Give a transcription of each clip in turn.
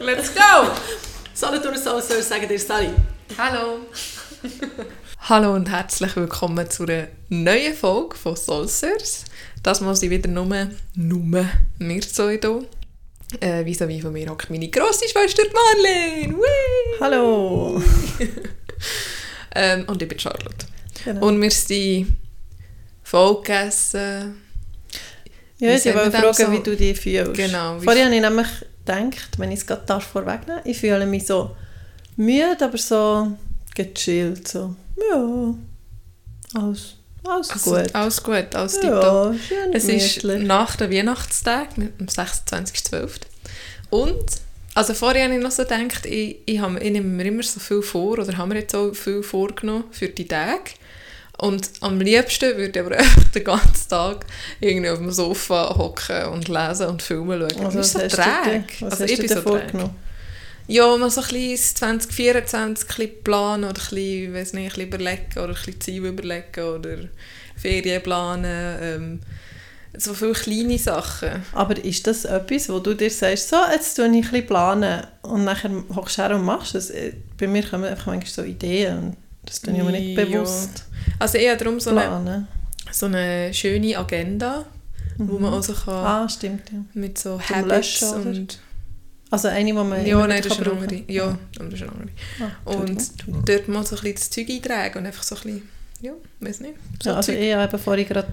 Let's go! Solothurn Soulsurf sagen dir Sally. Hallo! Hallo und herzlich willkommen zu einer neuen Folge von Soulsurf. Das muss ich wieder nur, nur wir zwei hier. Äh, vis wie von mir hockt meine grosse Schwester Marlene. Whee! Hallo! ähm, und ich bin Charlotte. Genau. Und wir sind voll gegessen. ja, ich wollte fragen, so? wie du dich fühlst. Genau, Vorher habe ich nämlich gedacht, wenn ich es gerade darf vorwegnehmen ich fühle mich so müde, aber so gechillt. So, ja, alles, alles Also, gut. Alles gut, alles ja, schön Es ist nach dem Weihnachtstag, am 26.12. Und, also vorher habe ich noch so gedacht, ich, ich, habe, ich nehme mir immer so viel vor, oder habe mir jetzt auch viel vorgenommen für die Tage. Und am liebsten würde ich aber den ganzen Tag irgendwie auf dem Sofa hocken und lesen und Filme schauen. Also, was ist so träge. Also ich bin so träge. vorgenommen? Ja, mal so ein bisschen 2024 ein bisschen planen oder ein bisschen, weiss nicht, ein bisschen überlegen oder ein bisschen Ziel überlegen oder Ferien planen. Ähm, so viele kleine Sachen. Aber ist das etwas, wo du dir sagst, so, jetzt tue ich ein bisschen planen und nachher hockst du her und machst es? Äh, Bei mir kommen einfach manchmal so Ideen das tue ich mir nicht Ja. bewusst Also eher darum so eine, so eine schöne Agenda, wo man auch so kann Ah, stimmt, ja. mit so Zum Habits Löschen, und... Also eine, die man Ja, nein, das ist eine andere. Ja, aber das ist eine andere. Ah, Und dort mal so ein bisschen das Zeug eintragen und einfach so ein bisschen, ja, weiß nicht. So Ja, also Zeug. ich habe vorhin gerade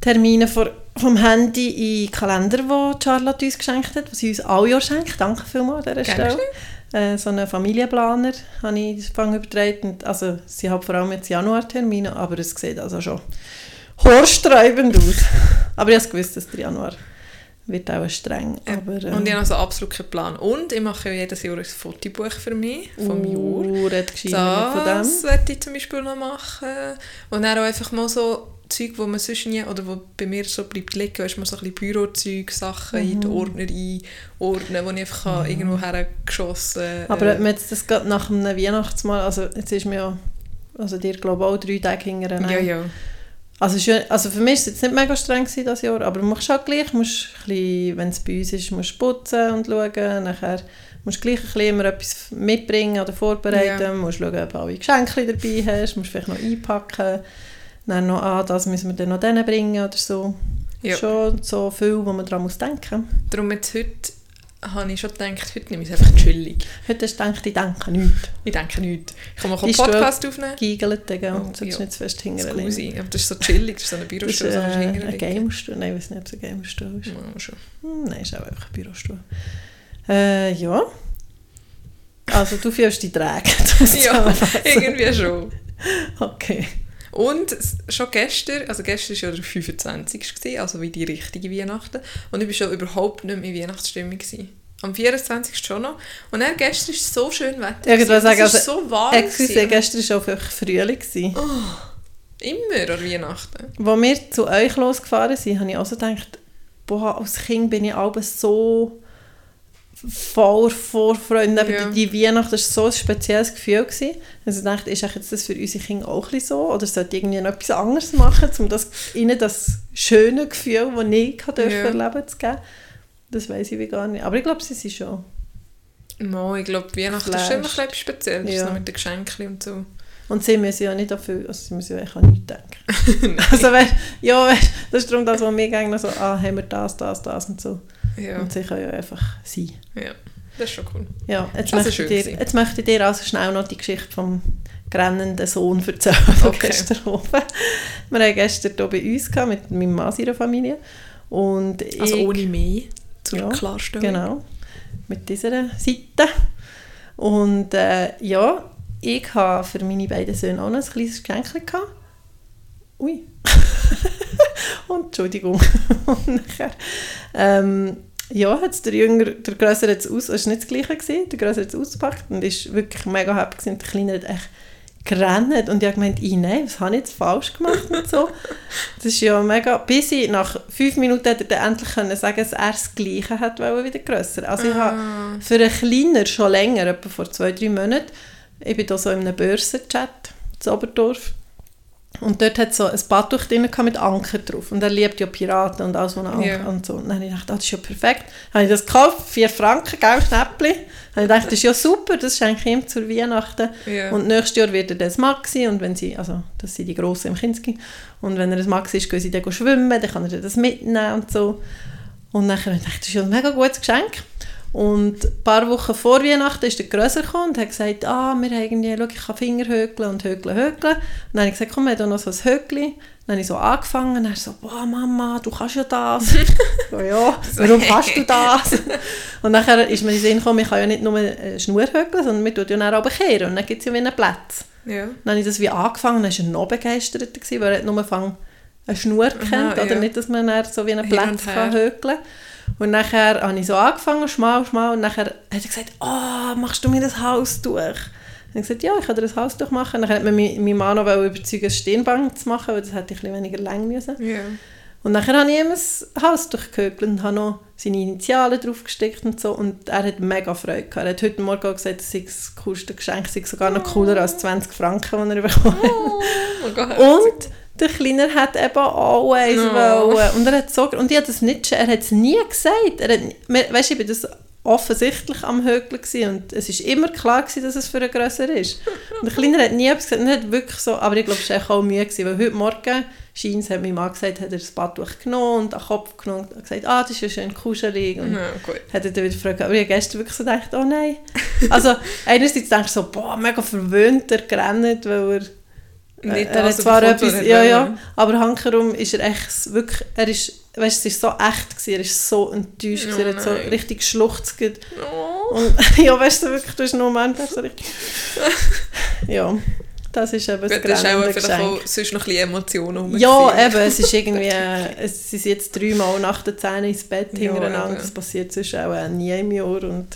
Termine vor, vom Handy in den Kalender, die Charlotte uns geschenkt hat, was sie uns alle Jahr schenkt. Danke vielmals an dieser Stelle. Äh, so einen Familienplaner habe ich Anfang übertragen. Also sie hat vor allem jetzt Januartermine, aber es sieht also schon horstreibend aus. aber ich gewusst, dass der Januar wird auch streng. Ja. Aber, äh, Und ich habe also absolut keinen Plan. Und ich mache ja jedes Jahr ein Fotobuch für mich, vom Jahr. uh, von Das dem. werde ich zum Beispiel noch machen. Und dann auch einfach mal so Zeug, wo man sonst nie, oder wo bei mir so bleibt liegen, du, mal so ein bisschen Bürozeug, Sachen in Mhm. die Ordner einordnen, wo ich einfach kann, irgendwo hergeschossen Aber äh, ob man jetzt das gerade nach einem Weihnachtsmal, also jetzt ist mir ja, also dir glaube ich auch drei Tage hinterher. Ja, ja. Also, schön, also für mich war es jetzt nicht mega streng gewesen, das Jahr, aber du machst halt gleich, musst wenn es bei uns ist, musst putzen und schauen, nachher musst du gleich ein bisschen immer etwas mitbringen oder vorbereiten, Ja. musst schauen, ob du alle Geschenke dabei hast, musst vielleicht noch einpacken, dann noch, ah, das müssen wir dann noch denen bringen oder so. Ja. Schon so viel, wo man daran muss denken. Darum jetzt heute habe ich schon gedacht, heute nehme ich es einfach chillig. Heute hast du gedacht, ich denke nichts. Ich denke nicht. Ich kann mal einen Podcast aufnehmen. Giegelt, gell, Oh, und sollst ja. nicht zu fest cool sein. Aber das ist so chillig, das ist so eine ist Bürostuhl, äh, so du hinterher ein. Gamestuhl. Nein, ich weiß nicht, ob es ein Gamestuhl ist. Ja, schon. Hm, Nein, ist auch einfach ein Bürostuhl. Äh, ja. Also du fühlst dich träge. Ja, irgendwie schon. Okay. Und schon gestern, also gestern war ja der 25. gewesen, also wie die richtige Weihnachten. Und ich war schon überhaupt nicht mehr in Weihnachtsstimmung. Gewesen. Am 24. schon noch. Und dann gestern war es so schön Wetter. Irgendwas gewesen. sagen, es war also, so warm. Excuse, gestern war auch einfach Frühling. gewesen. Immer an Weihnachten. Als wir zu euch losgefahren sind, habe ich auch so gedacht, boah, als Kind bin ich abends so voller Vorfreude. Aber Ja. Die Weihnachten war so ein spezielles Gefühl. Gewesen. Also ich dachte, ist das für unsere Kinder auch ein so? Oder sollte irgendwie noch etwas anderes machen, um das, ihnen das schöne Gefühl, das ich ja. Ja. erleben zu geben? Das weiß ich wie gar nicht. Aber ich glaube, sie sind schon. Mo, ich glaube, Weihnachten ist schon Geflasht. noch etwas Spezielles. Ja. Mit den Geschenken und so. Und sie müssen ja nicht dafür, also sie müssen ja eigentlich an nichts denken. also weißt, ja, weißt, das ist darum das, was wir gerne so, ah, haben wir das, das, das und so. Ja, Und sie können ja einfach sein. ja. Das ist schon cool. Ja, jetzt, Also möchte ich dir, jetzt möchte ich dir also schnell noch die Geschichte vom grennenden Sohn erzählen von Okay. gestern oben. Wir haben gestern hier bei uns gehabt, mit meinem Mann ihrer Familie. Und Also ich, ohne mehr, zur Ja, Klarstellung. Genau, mit dieser Seite. Und äh, ja, ich habe für meine beiden Söhne auch noch ein kleines Geschenk gehabt. Ui. Und Entschuldigung. Und nachher, ähm, ja, hat der Jünger, der Größere es aus, es war nicht das Gleiche, gewesen, der Größere hat es ausgepackt und ist wirklich mega happy gewesen. Der Kleine hat echt gerannt und ich habe gemeint, ich nein, was habe ich jetzt falsch gemacht und so. Das ist ja mega, bis ich nach fünf Minuten hätte er dann endlich können sagen, dass er das Gleiche hat, weil er wieder grösser. Also ich habe Ah, für einen Kleiner schon länger, etwa vor zwei, drei Monaten, ich bin da so in einem Börsenchat in Oberdorf Und dort hat es so ein Badtuch drin mit Anker drauf. Und er liebt ja Piraten und alles, was er. Anker und so. Und dann habe ich gedacht, ah, das ist ja perfekt. Dann habe ich das gekauft, 4 Franken, gell, Schnäppli. Dann habe ich gedacht, das ist ja super, das schenke ich ihm zur Weihnachten. Ja. Und nächstes Jahr wird er das Maxi und wenn sie, also das sind die Grossen im Kinski, und wenn er das Maxi ist, gehen sie dann schwimmen, dann kann er das mitnehmen und so. Und dann habe ich gedacht, das ist ja ein mega gutes Geschenk. Und ein paar Wochen vor Weihnachten ist der Grösser gekommen und hat gesagt, ah, wir haben irgendwie, schau, ich kann Finger hökeln und hökeln, hökeln. Und dann habe ich gesagt, komm, wir haben noch so ein Höckli. Dann habe ich so angefangen und er so, boah, Mama, du kannst ja das. so, ja, warum kannst du das? und nachher ist mir in den Sinn gekommen, ich kann ja nicht nur eine Schnur hökeln, sondern wir tun ja dann aber kehren und dann gibt es ja wie einen Platz. ja. Dann habe ich das wie angefangen und dann war er noch begeisterter, weil er hat nur eine Schnur kennt, oder ja. nicht, dass man dann so wie einen Platz kann hökeln Und nachher habe ich so angefangen, schmal, schmal, und nachher hat er gesagt, oh, machst du mir das Haus durch? Habe ich gesagt, ja, ich kann dir das Haus durchmachen. Dann hat mir mein, Mann noch überzeugen, ein Stirnband zu machen, weil das hätte ich ein bisschen weniger lang müssen. ja. Und nachher habe ich ihm ein Haus durchgehökelt und habe noch seine Initialen draufgesteckt und so. Und er hat mega Freude gehabt. Er hat heute Morgen auch gesagt, das sei das coolste Geschenk, sei sogar noch cooler als 20 Franken, die er bekommen hat. Oh, Gott. Und der Kleiner hat eben eins No. wollen. Und er hat so, und ich habe das nicht, er hat es nie gesagt. Er hat, weisst, ich bin das offensichtlich am Hökeln gewesen und es ist immer klar gewesen, dass es für einen grösser ist. Und der Kleiner hat nie etwas gesagt, er hat wirklich so, aber ich glaube, es war auch Mühe gewesen, weil heute Morgen, scheint hat mein Mann gesagt, hat er das Badtuch genommen und den Kopf genommen und gesagt, ah, das ist ja schön kuschelig und Ja, gut. hat er dann wieder gefragt, aber ich habe gestern wirklich so gedacht, oh nein. Also einerseits denkst du so, boah, mega verwöhnt er gerannt, weil er Nicht er hat das zwar etwas, ja, ja, aber hankerum ist er echt wirklich, er ist, weißt, es ist so echt gewesen, er ist so enttäuscht, gewesen, er hat so richtig geschluchzt Oh. und ja, weißt du, wirklich, du hast einen Moment, so richtig, ja, das ist eben das Gut, das ist auch vielleicht auch sonst noch ein bisschen Emotionen. Ja, eben, es ist irgendwie, äh, es sind jetzt dreimal nach der Zähne ins Bett Ja, hintereinander, eben. das passiert sonst auch äh, nie im Jahr und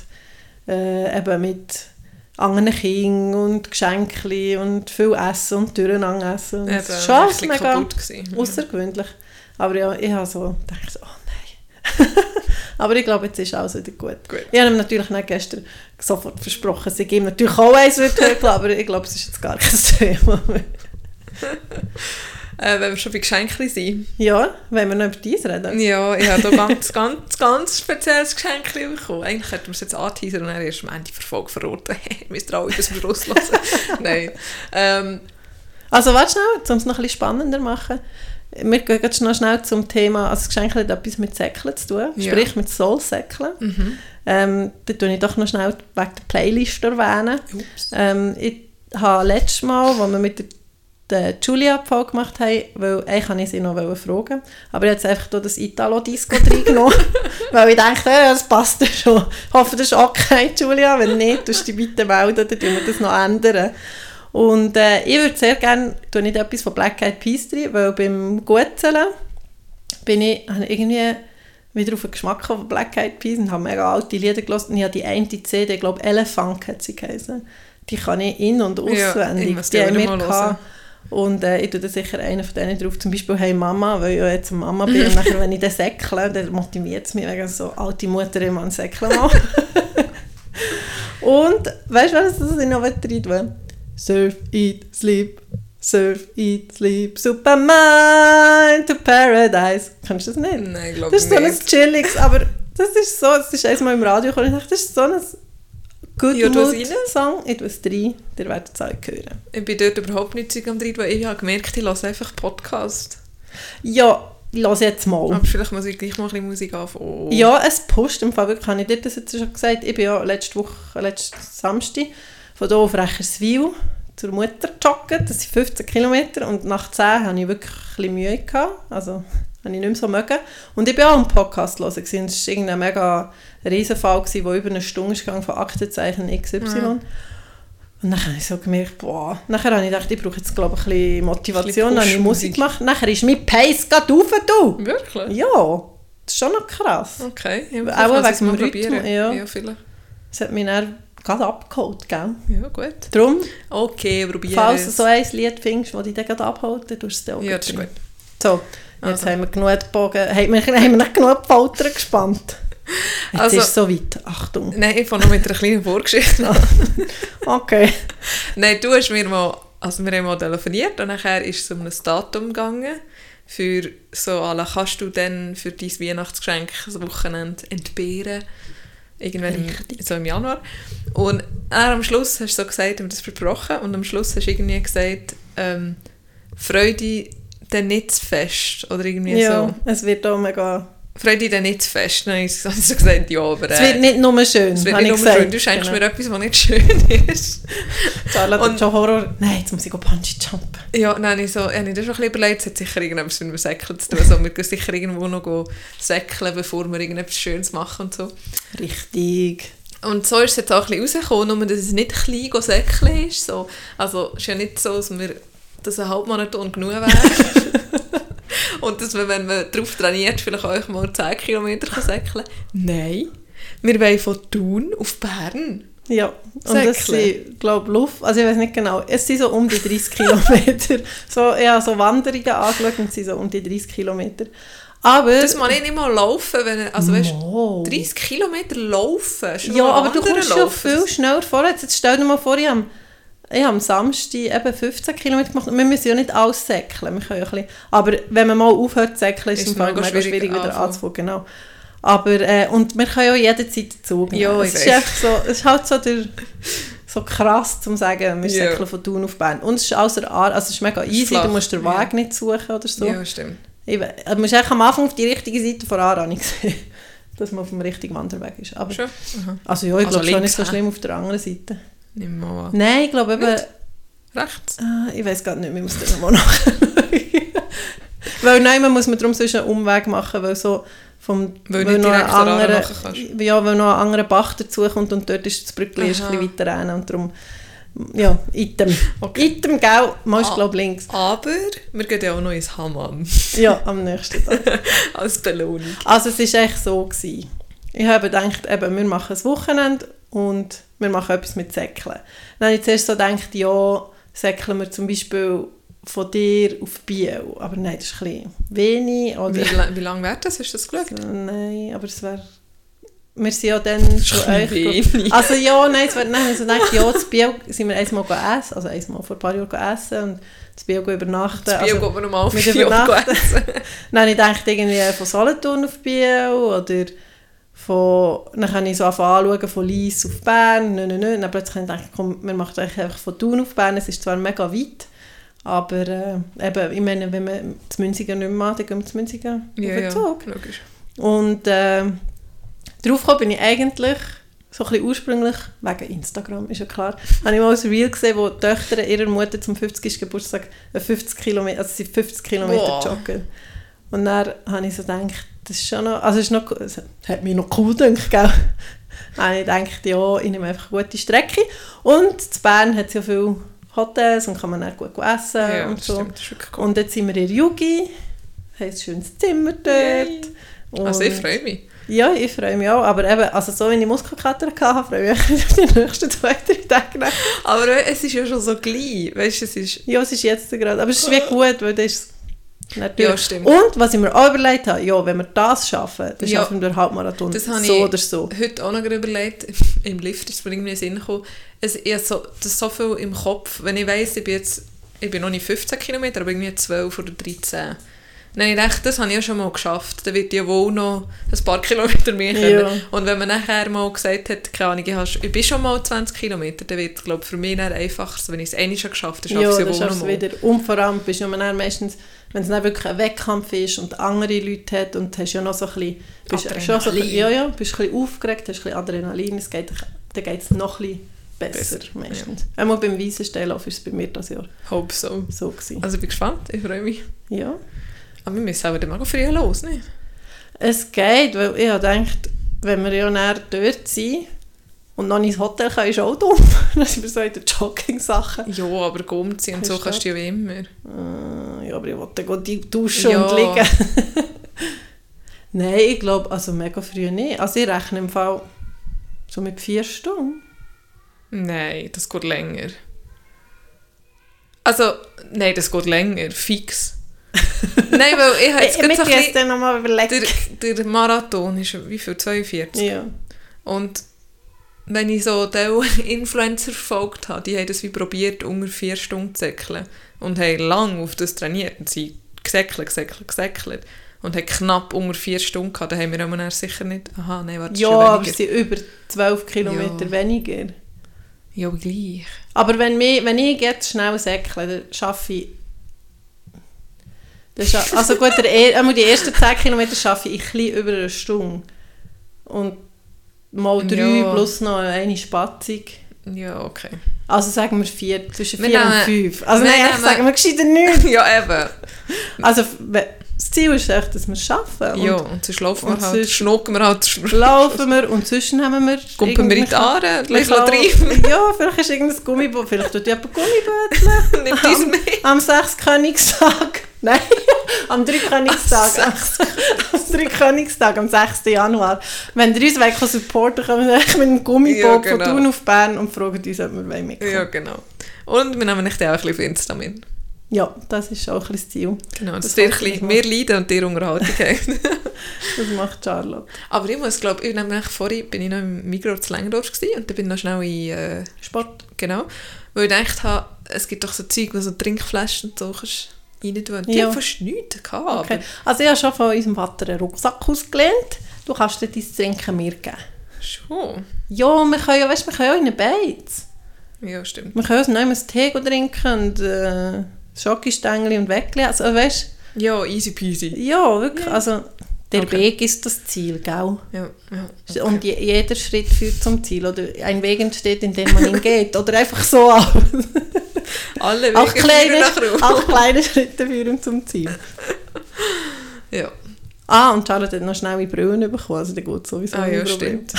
äh, eben mit anderen Kindern und Geschenken und viel Essen und durcheinander essen. Und Eben, es ein schon mega außergewöhnlich. Aber ja, ich habe so gedacht, oh nein. Aber ich glaube, jetzt ist alles wieder gut. Gut. Ich habe ihm natürlich nicht gestern sofort versprochen, dass ich ihm natürlich auch eins würde aber ich glaube, es ist jetzt gar kein Thema mehr. Äh, wenn wir schon bei Geschenken sind. Ja, wenn wir noch über dies reden. Ja, ich habe da ganz, ganz, ganz spezielles Geschenk bekommen. Eigentlich hätten wir es jetzt anteasern und dann erst am Ende der Folge verraten. Müsst ihr alle zum Schluss hören. Nein. Ähm, Also warte schnell, um es noch ein bisschen spannender zu machen. Wir gehen jetzt noch schnell zum Thema, also das Geschenk hat etwas mit Säckeln zu tun, Ja. sprich mit Soulsäckeln. mhm. Ähm, da tue ich doch noch schnell wegen der Playlist erwähnen. Ähm, ich habe letztes Mal, als wir mit der, der Julia die Folge gemacht haben, weil ich sie noch fragen, aber jetzt einfach hier das Italo-Disco reingenommen, weil ich dachte, ja, das passt ja schon. Ich hoffe, das ist okay, Julia, wenn nicht, tust du dich bitte melden, dann tun wir das noch ändern. Und äh, ich würde sehr gerne, tue nicht etwas von Black Eyed Peas drin, weil beim Gutzeln bin ich, irgendwie wieder auf den Geschmack von Black Eyed Peas und habe mega alte Lieder gelassen. Und ich habe die eine CD, ich glaube Elephant hat sie geheißen. Die kann ich in- und Ja, auswendig. muss die die haben wir gehabt. Und äh, ich tue da sicher einen von denen drauf. Zum Beispiel «Hey Mama», weil ich ja jetzt Mama bin. und nachher, wenn ich den säckle, dann motiviert es mich wegen so alte Mutter immer an Säckeln machen. und weißt du, was das ich noch rein? Surf, eat, sleep. Surf, eat, sleep. Superman to paradise. Kennst du das nicht? Nein, glaube Das ich ist so ein nicht. chilliges, aber das ist so, das ist einmal im Radio gekommen und ich dachte, das ist so ein Good Ja, Mood? Song. Ich tue es rein, ihr werdet es auch hören. Ich bin dort überhaupt nicht am drin, weil ich habe gemerkt, ich höre einfach Podcast. Ja, ich höre jetzt mal. Aber vielleicht muss ich gleich mal ein bisschen Musik anfangen. Ja, es pusht im Fall wirklich, habe ich dir das jetzt schon gesagt, ich bin ja letzte Woche, letzten Samstag von hier auf Recherswil zur Mutter joggen, das sind 15 Kilometer und nach 10 hatte ich wirklich ein bisschen Mühe, gehabt, also habe ich nicht mehr so mögen. Und ich war auch im Podcast hören, es war irgendein mega Riesenfall, der über eine Stunde gegangen von Aktenzeichen XY. Ja. Und dann habe ich so gemerkt, boah, nachher habe ich gedacht, ich brauche jetzt glaube ich ein bisschen Motivation, Ein dann habe ich Musik gemacht, nachher ist mein Pace gerade rauf, du! Wirklich? Ja, das ist schon noch krass. Okay. Ja, Auch ich es wegen dem probieren. Rhythmus, ja. ja, vielleicht. Das hat mich dann gerade abgeholt, gell? Ja, gut. Darum, Okay, probieren falls du so ein Lied findest, das dich dann gerade abholt, dann tust du es dir auch Ja, das ist gut. So, jetzt Also. haben wir genug Bogen, haben wir, haben wir nicht genug Folter gespannt. Jetzt Also- ist es so weit. Achtung. Nein, ich fange noch mit einer kleinen Vorgeschichte an. Okay. Nein, du hast mir mal also wir haben mal telefoniert und nachher ist es um ein Datum gegangen für so, alle kannst du dann für dein Weihnachtsgeschenk das Wochenende entbehren, irgendwann im, so im Januar. Und er am Schluss hast du so gesagt, haben wir das versprochen und am Schluss hast du irgendwie gesagt, ähm, Freude dann nicht zu fest oder irgendwie Ja, so. es wird auch mega... Freude dann nicht zu fest. Dann habe ich so gesagt, ja, aber Es wird äh, nicht nur schön, es wird habe nicht ich nur schön. gesagt. Du schenkst Genau. mir etwas, was nicht schön ist. Charlotte Und- schon Horror. Nein, jetzt muss ich Bungee jumpen. Ja, habe ich, so, habe ich das schon ein bisschen überlegt, es hat sicher irgendetwas mit dem Säckeln zu tun. Also, wir gehen sicher irgendwo noch säckeln, bevor wir irgendetwas Schönes machen und so. Richtig. Und so ist es jetzt auch ein bisschen rausgekommen, nur dass es nicht klein säckeln ist. So. Also es ist ja nicht so, dass, wir, dass ein Halbmarathon genug wäre. und dass man, wenn man darauf trainiert, vielleicht auch mal 10 Kilometer kann säckeln Nein, wir wollen von Thun auf Bern. Ja, und das Säckle. sind, glaube Luft, also ich weiß nicht genau, es sind so um die 30 Kilometer. So, ich habe so Wanderungen angeschaut und es sind so um die 30 Kilometer. Aber... Das man nicht mal laufen, wenn also weißt, Mo. 30 Kilometer laufen. ist Ja, aber du kommst schon laufen. viel schneller vorwärts. Jetzt stell dir mal vor, ich habe, ich habe am Samstag eben 15 Kilometer gemacht. Und wir müssen ja nicht alles säckeln. Wir können ja ein bisschen, aber wenn man mal aufhört zu säckeln, ist es Ist mega mega schwierig, schwierig wieder anzufangen. Genau. Aber, äh, und wir können ja jederzeit dazu nehmen. Ja, es ist so, es ist halt so, der, so krass zu sagen, wir Ja. säckeln von Thun auf Bern. Und es ist außer also es ist mega easy, flach, du musst den ja. Weg nicht suchen oder so. Ja, stimmt. Ich Du musst eigentlich am Anfang auf die richtige Seite von Aar habe ich gesehen, dass man auf dem richtigen Wanderweg ist. Aber, also ja, ich Also glaube schon nicht so schlimm auf der anderen Seite. Nimm mal an. Nein, ich glaube eben, Nicht? Rechts? äh, ich weiß gar nicht, wir müssen nochmal nachschauen. weil nein, man muss man darum sonst einen Umweg machen, weil so vom, Weil nicht noch ein direkt an Aare anderer- nachher kannst. ja, weil noch ein anderer Bach dazukommt und dort ist das Brückli ein bisschen weiter rein und darum, ja, Item. Okay. Item, gell, mal Ah. glaube links. Aber wir gehen ja auch noch ins Hammam. Ja, am nächsten Tag. Als Belohnung. Also es war echt so. Gewesen. Ich habe gedacht, eben, wir machen ein Wochenende und wir machen etwas mit Säckeln. Dann habe ich zuerst so gedacht, ja, säckeln wir zum Beispiel von dir auf Biel. Aber nein, das ist ein bisschen wenig. Oder, Wie, wie lange wäre das? Hast du das geschaut? Nein, aber es wäre... Wir sind ja dann zu euch... Also ja, nein, es wäre... Nein, also gedacht, ja, zu Biel sind wir einmal essen, also einmal vor ein paar Jahren essen und zu Biel übernachten. Das Bier also, geht man nochmal auf übernachten. essen. Habe ich gedacht, irgendwie von Solothurn auf Biel oder von, dann kann ich so anschauen, von Lies auf Bern, nö, nö, nö. Dann plötzlich habe ich komm, wir machen eigentlich einfach von Thun auf Bern, es ist zwar mega weit, aber äh, eben, ich meine, wenn man zu Münzigen nicht mehr macht, dann gehen wir zu Münzigen Ja, auf den ja, Zug. logisch. Und äh, darauf bin ich eigentlich so ein ursprünglich, wegen Instagram, ist ja klar, habe ich mal ein Reel gesehen, wo die Töchter ihrer Mutter zum 50. Geburtstag äh, 50 Kilometer, also sie 50 Kilometer Wow. joggen. Und dann habe ich so gedacht, das ist schon noch, also ist noch, es hat mich noch cool gedacht, gell? Habe ich gedacht, ja, ich nehme einfach eine gute Strecke. Und in Bern hat es ja viele Hotels und kann man dann gut essen Ja, und so. stimmt. Cool. Und jetzt sind wir in Yugi, haben ein schönes Zimmer dort. Also ich freue mich. ja, ich freue mich auch. Aber eben, also so wie ich Muskelkater hatte, freue ich mich auf die nächsten zwei, drei Tage. Aber es ist ja schon so gleich. Weißt du, es ist... Ja, es ist jetzt gerade. Aber es ist wie gut, weil das ist. Ja, stimmt. Und was ich mir auch überlegt habe, ja, wenn wir das schaffen, dann Ja. schaffen wir den Halbmarathon Das habe so ich oder so. heute auch noch überlegt. Im Lift ist mir irgendwie in den Sinn gekommen. Es, ich habe so, das so viel im Kopf. Wenn ich weiss, ich bin jetzt... Ich bin noch nicht 15 Kilometer, aber irgendwie 12 oder 13. Dann habe ich gedacht, das habe ich ja schon mal geschafft. Dann wird ja wohl noch ein paar Kilometer mehr können. Ja. Und wenn man nachher mal gesagt hat, keine Ahnung, ich, bin schon mal 20 Kilometer, dann wird es glaube ich, für mich einfacher, wenn ich es einmal schon geschafft habe, Ja, schaffe dann ich es ja wohl noch mal. wieder. Und vor allem bist du ja dann meistens, wenn es dann wirklich ein Wettkampf ist und andere Leute hat und hast ja noch so ein bisschen, bist Adrenalin. schon so ein bisschen, ja, ja, bist ein bisschen aufgeregt, hast ein bisschen Adrenalin, es geht, dann geht es noch ein bisschen besser, Besser, meistens. Einmal beim Wiesenstellen ist es bei mir das Jahr Hope so. so gewesen. Also ich bin gespannt, ich freue mich. Ja. Aber wir müssen aber dann mal früh los, nicht? Es geht, weil ich gedacht, wenn wir ja näher dort sind und noch ins Hotel können, ist auch dumm. Dann sind wir so in den Jogging-Sachen. Ja, aber umziehen und so kannst du ja wie immer. Äh, ja, aber ich wollte gehen die duschen Ja. und liegen. Nein, ich glaube, also mega früh nicht. Also ich rechne im Fall so mit vier Stunden. Nein, das geht länger. Also, nein, das geht länger, fix. nein, weil ich habe jetzt Ich so ein dann nochmal überlegt. der, der Marathon ist wie viel? 42? Ja. Und wenn ich so diese Influencer verfolgt habe, die haben das wie probiert, unter vier Stunden zu säckeln. Und haben lange auf das trainiert. Und sie gesäckelt, gesäckelt, gesäckelt. Und haben knapp unter vier Stunden gehabt. Da haben wir aber sicher nicht... Aha, nein, warte, Ja, schon aber weniger. sie sind über 12 Kilometer Ja. weniger. Ja, aber gleich. Aber wenn, mich, wenn ich jetzt schnell säckle, dann schaffe ich... Dann scha also gut, der, er- einmal die ersten 10 Kilometer schaffe ich ein bisschen über eine Stunde. Und mal drei Ja. plus noch eine Spatzung. Ja, okay. Also sagen wir vier, zwischen Wir vier und nehmen- fünf. Also nein, ich nehmen- sagen wir gescheiter nicht. ja, eben. Also das Ziel ist echt, dass wir es schaffen. Und ja, und sonst laufen und wir halt, sonst- schnucken wir halt... laufen wir und zwischen haben wir... Kumpen wir in die Aare, gleich treiben. Ja, vielleicht ist irgendein Gummiboot, vielleicht tut jemand Gummibötchen. Nimm dies mit. Am Sechskönigstag. Nein, am Dreikönigstag. Am, am Dreikönigstag, am 6. Januar. Wenn ihr uns wollt, supporten kommen wir mit einem Gummiboot Ja, genau. von Thun auf Bern und fragen uns, ob wir mitkommen Ja, genau. Und wir nehmen nicht auch ein bisschen auf Insta mit. Ja, das ist auch ein das Ziel. Genau, dass Das wir, wir leiden und dir Unterhaltung haben. Das macht Charlotte. Aber ich muss, glaube ich, nämlich vorhin bin ich noch im Migros zu Langendorf gewesen und dann bin ich noch schnell in, äh, Sport. genau, weil ich gedacht habe, es gibt doch so Zeug, wo so Trinkflaschen und so kannst rein tun. Die Ja. haben fast nichts gehabt. Okay. Also ich habe schon von unserem Vater einen Rucksack ausgelehnt. Du kannst dir dein Trinken mir geben. Schon. Ja, wir können ja, weißt, wir können ja in eine Beiz. Ja, stimmt. Wir können uns noch einmal einen Tee trinken und äh, Schokostängel und Weckli. Also weißt Ja, easy peasy. ja, wirklich. Also der Okay. Weg ist das Ziel, gell? Ja, ja. Okay. Und je, jeder Schritt führt zum Ziel. Oder ein Weg entsteht, in dem man ihn geht. Oder einfach so. Alle Wege auch, kleine, nach Rom. auch kleine Schritte führen zum Ziel. Ja. Ah, und Charlotte hat noch schnell in Brühen bekommen. Also der geht sowieso Ah, ja, stimmt.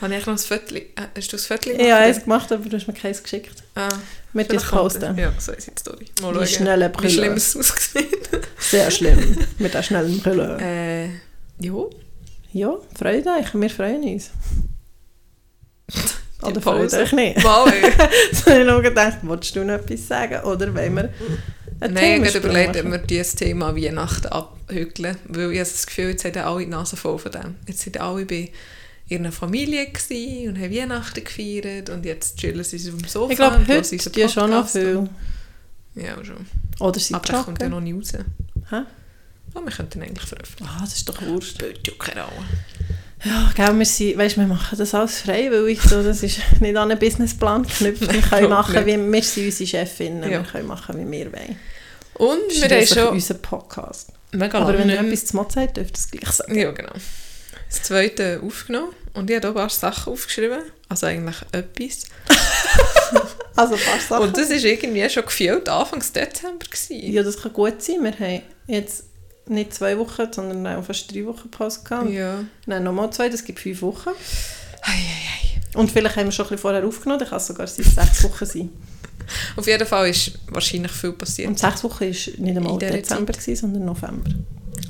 Habe ich noch ein Viertel... Äh, hast du das Viertel Ich habe es gemacht, aber du hast mir keins geschickt. Ah, Das kommt posten. Ja, so ist die Story. Mal Die schauen, schnelle wie Brille. schlimm es ausgesehen Sehr schlimm. Mit der schnellen Brille. Äh, ja. Ja, freut euch. Wir freuen uns. Oder freut euch nicht. Mal. So habe ich noch gedacht, willst du noch etwas sagen? Oder wollen wir ein Nein, ich habe überlegt, ob machen? wir dieses Thema Weihnachten abhügeln. Weil ich habe das Gefühl, jetzt haben alle die Nase voll von dem. Jetzt waren alle bei ihrer Familie und haben Weihnachten gefeiert und jetzt chillen sie auf dem Sofa. Ich glaube, heute unseren die schon noch Podcast viel. Ja, schon. Oder sie Aber das kommt ja noch nie raus. Hä? Oh, wir könnten eigentlich veröffentlichen. Ah, das ist doch wurscht. Spielt ja keine Rolle. Ja, gell, wir, sind, weißt, wir machen das alles freiwillig. So, das ist nicht an einen Businessplan geknüpft. Wir können machen, wie, wir sind unsere Chefinnen. Ja. Wir können machen, wie wir wollen. Und Das ist wir haben schon unser Podcast. mega Aber wenn ihr etwas zu Mod sagt, dürft ihr es gleich sagen. Ja, genau. Das zweite aufgenommen und ich habe hier ein paar Sachen aufgeschrieben. Also eigentlich etwas. Also, ein paar Sachen. Und das war irgendwie schon gefühlt Anfang Dezember. Gewesen. Ja, das kann gut sein. Wir haben jetzt nicht zwei Wochen, sondern auch fast drei Wochen Pause gehabt. Ja. Nein, nochmal zwei, das gibt fünf Wochen. Ei, ei, ei. Und vielleicht haben wir schon ein bisschen vorher aufgenommen, dann kann es sogar sechs Wochen sein. Auf jeden Fall ist wahrscheinlich viel passiert. Und sechs Wochen war nicht In einmal Dezember, gewesen, sondern November.